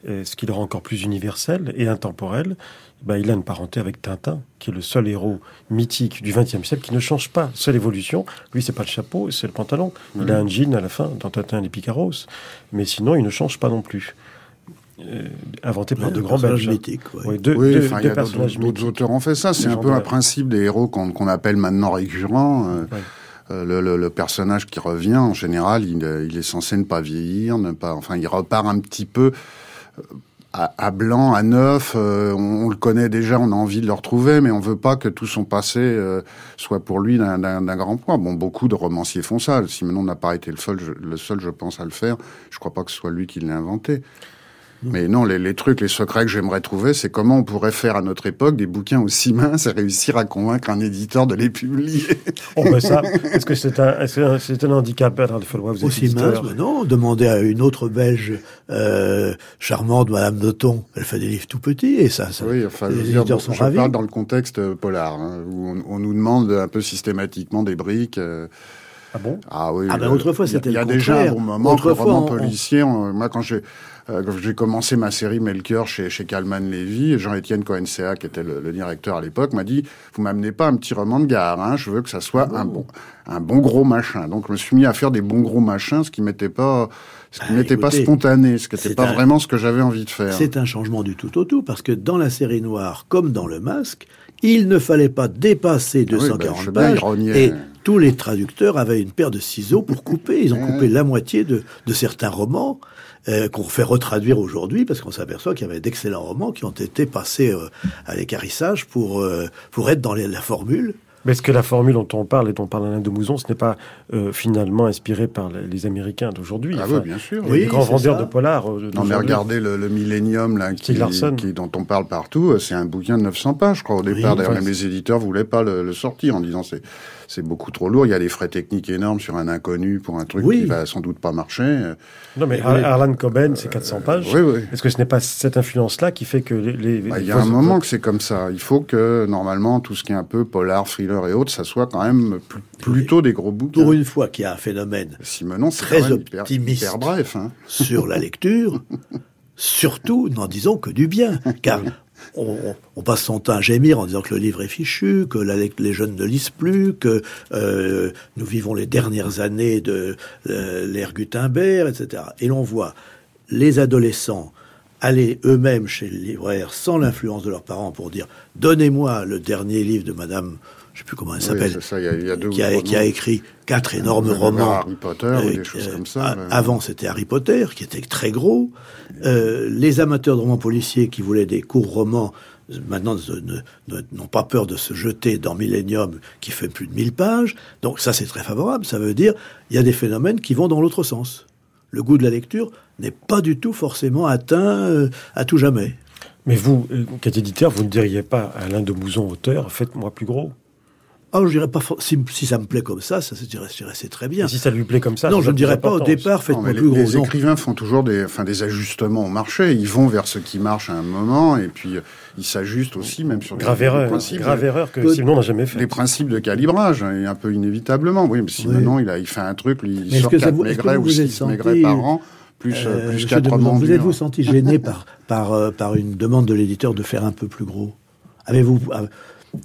[SPEAKER 2] euh, ce qui le rend encore plus universel et intemporel, bah, il a une parenté avec Tintin, qui est le seul héros mythique du XXe siècle qui ne change pas. Seule évolution, lui c'est pas le chapeau, c'est le pantalon. Il a un jean à la fin dans Tintin et les Picaros, mais sinon il ne change pas non plus. Euh, inventé par
[SPEAKER 3] Ouais,
[SPEAKER 2] de grands
[SPEAKER 3] personnage
[SPEAKER 2] Belges.
[SPEAKER 3] mythique, ouais.
[SPEAKER 2] Ouais, deux,
[SPEAKER 4] Oui,
[SPEAKER 2] deux-
[SPEAKER 4] enfin,
[SPEAKER 2] personnages
[SPEAKER 4] d'autres d'autres
[SPEAKER 2] mythiques.
[SPEAKER 4] auteurs ont fait ça. C'est un peu un principe des héros qu'on appelle maintenant récurrents. euh,
[SPEAKER 2] Ouais.
[SPEAKER 4] euh, le, le- le personnage qui revient, en général, il, il est censé ne pas vieillir, ne pas. Enfin, il repart un petit peu euh, à, à blanc, à neuf. euh, on, on le connaît déjà, on a envie de le retrouver, mais on veut pas que tout son passé euh, soit pour lui d'un grand poids. Bon, beaucoup de romanciers font ça. Simenon n'a pas été le seul, je, le seul, je pense, à le faire. Je crois pas que ce soit lui qui l'ait inventé. Mais non, les, les trucs, les secrets que j'aimerais trouver, c'est comment on pourrait faire à notre époque des bouquins aussi minces et réussir à convaincre un éditeur de les publier.
[SPEAKER 2] Oh, ben ça, est-ce que c'est un, est-ce que c'est un handicap, Bernard de Fallois Vous
[SPEAKER 3] Aussi mince, mais non. Demandez à une autre Belge euh, charmante, Madame Noton. Elle fait des livres tout petits et ça, ça
[SPEAKER 4] Oui, enfin, je,
[SPEAKER 3] les
[SPEAKER 4] dire,
[SPEAKER 3] éditeurs
[SPEAKER 4] bon,
[SPEAKER 3] sont
[SPEAKER 4] je
[SPEAKER 3] ravis.
[SPEAKER 4] parle dans le contexte euh, polar, hein, où on, on nous demande un peu systématiquement des briques. euh,
[SPEAKER 2] Ah bon?
[SPEAKER 4] Ah oui.
[SPEAKER 3] Ah ben,
[SPEAKER 4] euh,
[SPEAKER 3] autrefois,
[SPEAKER 4] il y a-
[SPEAKER 3] c'était
[SPEAKER 4] Il y a
[SPEAKER 3] le
[SPEAKER 4] déjà un bon moment
[SPEAKER 3] Autrefois,
[SPEAKER 4] roman
[SPEAKER 3] on-
[SPEAKER 4] policier. on- moi, quand j'ai euh, j'ai commencé ma série Melchior chez, chez Calman Lévy, Jean-Étienne Cohen-Ca, qui était le, le directeur à l'époque, m'a dit Vous m'amenez pas un petit roman de gare, hein, je veux que ça soit
[SPEAKER 3] Ah
[SPEAKER 4] un, bon, un bon gros machin. Donc, je me suis mis à faire des bons gros machins, ce qui m'était pas. Ce qui
[SPEAKER 3] Ah,
[SPEAKER 4] n'était pas spontané, ce qui n'était pas
[SPEAKER 3] un-
[SPEAKER 4] vraiment ce que j'avais envie de faire.
[SPEAKER 3] C'est un changement du tout au tout, parce que dans la série noire, comme dans le masque, il ne fallait pas dépasser
[SPEAKER 4] Ah oui,
[SPEAKER 3] 240
[SPEAKER 4] ben, je sais bien, il
[SPEAKER 3] pages, et tous les traducteurs avaient une paire de ciseaux pour couper. Ils ont coupé la moitié de, de certains romans euh, qu'on fait retraduire aujourd'hui, parce qu'on s'aperçoit qu'il y avait d'excellents romans qui ont été passés euh, à l'écarissage pour, euh, pour être dans les- la formule.
[SPEAKER 2] Mais est-ce que la formule dont on parle et dont parle Alain de Mouzon, ce n'est pas euh, finalement inspiré par les, les Américains d'aujourd'hui?
[SPEAKER 4] Ah
[SPEAKER 2] Enfin,
[SPEAKER 4] oui, bien sûr.
[SPEAKER 2] Les
[SPEAKER 3] Oui,
[SPEAKER 2] grands vendeurs
[SPEAKER 3] ça.
[SPEAKER 2] de polar. euh,
[SPEAKER 4] Non, mais regardez le, le Millennium, là, qui, qui- dont on parle partout, euh, c'est un bouquin de 900 pages, je crois, au départ. D'ailleurs, même les éditeurs voulaient pas le, le sortir en disant c'est, c'est beaucoup trop lourd. Il y a des frais techniques énormes sur un inconnu pour un truc
[SPEAKER 3] Oui.
[SPEAKER 4] qui va sans doute pas marcher. Euh,
[SPEAKER 2] Non, mais
[SPEAKER 3] Oui.
[SPEAKER 2] Ar- Arlan Coben, c'est 400 pages.
[SPEAKER 4] oui, oui.
[SPEAKER 2] Est-ce que ce n'est pas cette influence-là qui fait que les. les-
[SPEAKER 4] Bah, Il y a un moment que c'est comme ça. Il faut que, normalement, tout ce qui est un peu polar, thriller et autres, ça soit quand même plus- plutôt des gros bouquins.
[SPEAKER 3] Pour une fois qu'il y a un phénomène
[SPEAKER 4] Simenon, c'est
[SPEAKER 3] très
[SPEAKER 4] hyper,
[SPEAKER 3] optimiste.
[SPEAKER 4] hyper bref. Hein.
[SPEAKER 3] sur la lecture, surtout n'en disons que du bien, car on, passe son temps à gémir en disant que le livre est fichu, que les jeunes ne lisent plus, que euh, nous vivons les dernières années de euh, l'ère Gutenberg, etc. Et l'on voit les adolescents aller eux-mêmes chez le libraire sans l'influence de leurs parents pour dire donnez-moi le dernier livre de Madame, je sais plus comment elle s'appelle,
[SPEAKER 4] c'est ça, il y a- il y a deux
[SPEAKER 3] qui, a, qui écrit quatre énormes
[SPEAKER 4] Euh,
[SPEAKER 3] romans.
[SPEAKER 4] Harry Potter ou des choses comme ça,
[SPEAKER 3] a-
[SPEAKER 4] là.
[SPEAKER 3] Avant, c'était Harry Potter, qui était très gros. Euh, les amateurs de romans policiers qui voulaient des courts romans, euh, maintenant, n'ont pas peur de se jeter dans Millennium, qui fait plus de 1000 pages. Donc ça, c'est très favorable. Ça veut dire il y a des phénomènes qui vont dans l'autre sens. Le goût de la lecture n'est pas du tout forcément atteint euh, à tout jamais.
[SPEAKER 2] Mais vous, euh, qui êtes éditeur, vous ne diriez pas à Alain de Mouzon, auteur, faites-moi plus gros.
[SPEAKER 3] Ah, je dirais pas si, si ça me plaît comme ça, ça c'est très bien.
[SPEAKER 2] Et si ça lui plaît comme ça,
[SPEAKER 3] non, je ne
[SPEAKER 2] plus
[SPEAKER 3] dirais pas au départ,
[SPEAKER 4] Non,
[SPEAKER 3] faites-moi
[SPEAKER 4] mais
[SPEAKER 3] plus
[SPEAKER 4] les,
[SPEAKER 3] gros.
[SPEAKER 4] les
[SPEAKER 3] Non.
[SPEAKER 4] écrivains font toujours des, enfin, des ajustements au marché. Ils vont vers ce qui marche à un moment et puis euh, ils s'ajustent aussi, même sur
[SPEAKER 2] Grave
[SPEAKER 4] les, les
[SPEAKER 2] erreur,
[SPEAKER 4] principes,
[SPEAKER 2] grave erreur que
[SPEAKER 3] Peu-
[SPEAKER 2] Simon n'a jamais fait.
[SPEAKER 4] les principes de calibrage, hein, et un peu inévitablement. Oui, mais si
[SPEAKER 3] Oui.
[SPEAKER 4] maintenant il, a, il fait un truc, lui, il
[SPEAKER 3] Mais
[SPEAKER 4] sort
[SPEAKER 3] que ça
[SPEAKER 4] 4
[SPEAKER 3] vous- est-ce que
[SPEAKER 4] maigrets
[SPEAKER 3] vous
[SPEAKER 4] ou
[SPEAKER 3] vous êtes
[SPEAKER 4] 6 maigrets
[SPEAKER 3] senti,
[SPEAKER 4] par an, plus,
[SPEAKER 3] Euh,
[SPEAKER 4] euh, plus
[SPEAKER 3] monsieur
[SPEAKER 4] 4
[SPEAKER 3] de Mouzon,
[SPEAKER 4] romans
[SPEAKER 3] vous êtes-vous senti gêné par, par, euh, par une demande de l'éditeur de faire un peu plus gros? Avez-vous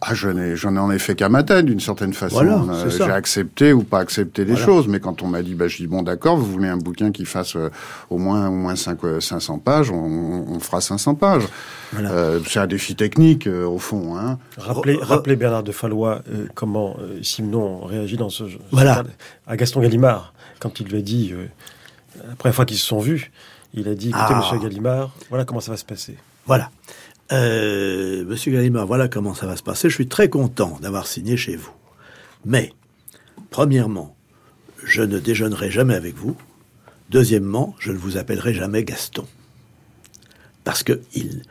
[SPEAKER 3] ah,
[SPEAKER 4] je n'ai, j'en ai en effet qu'à ma tête, d'une certaine façon.
[SPEAKER 3] Voilà,
[SPEAKER 4] Euh. J'ai accepté ou pas accepté des
[SPEAKER 3] Voilà.
[SPEAKER 4] choses, mais quand on m'a dit, bah, je dis, bon, d'accord, vous voulez un bouquin qui fasse euh, au moins, au moins 5, 500 pages, on, on fera 500 pages.
[SPEAKER 3] Voilà.
[SPEAKER 4] Euh, c'est un défi technique, euh, au fond, hein.
[SPEAKER 2] Rappelez,
[SPEAKER 3] Re- re-
[SPEAKER 2] rappelez Bernard de Fallois euh, comment euh, Simon réagit dans ce jeu.
[SPEAKER 3] Voilà.
[SPEAKER 2] À Gaston Gallimard, quand il lui a dit, euh, la première fois qu'ils se sont vus, il a dit, écoutez,
[SPEAKER 3] Ah.
[SPEAKER 2] monsieur Gallimard, voilà comment ça va se passer.
[SPEAKER 3] Voilà. Euh, Monsieur Gallimard, voilà comment ça va se passer. Je suis très content d'avoir signé chez vous. Mais, premièrement, je ne déjeunerai jamais avec vous. Deuxièmement, je ne vous appellerai jamais Gaston. Parce que il,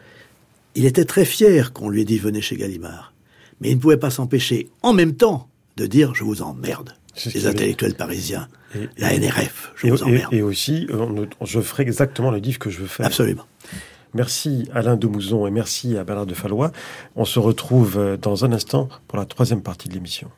[SPEAKER 3] il était très fier qu'on lui ait dit venez chez Gallimard. Mais il ne pouvait pas s'empêcher, en même temps, de dire je vous emmerde. Les intellectuels parisiens,
[SPEAKER 2] Et-
[SPEAKER 3] la NRF, je
[SPEAKER 2] Et,
[SPEAKER 3] vous
[SPEAKER 2] et-
[SPEAKER 3] emmerde.
[SPEAKER 2] et aussi, euh, je ferai exactement le livre que je veux faire.
[SPEAKER 3] Absolument.
[SPEAKER 2] Merci Alain Demouzon et merci à Bernard de Fallois. On se retrouve euh, dans un instant pour la troisième partie de l'émission.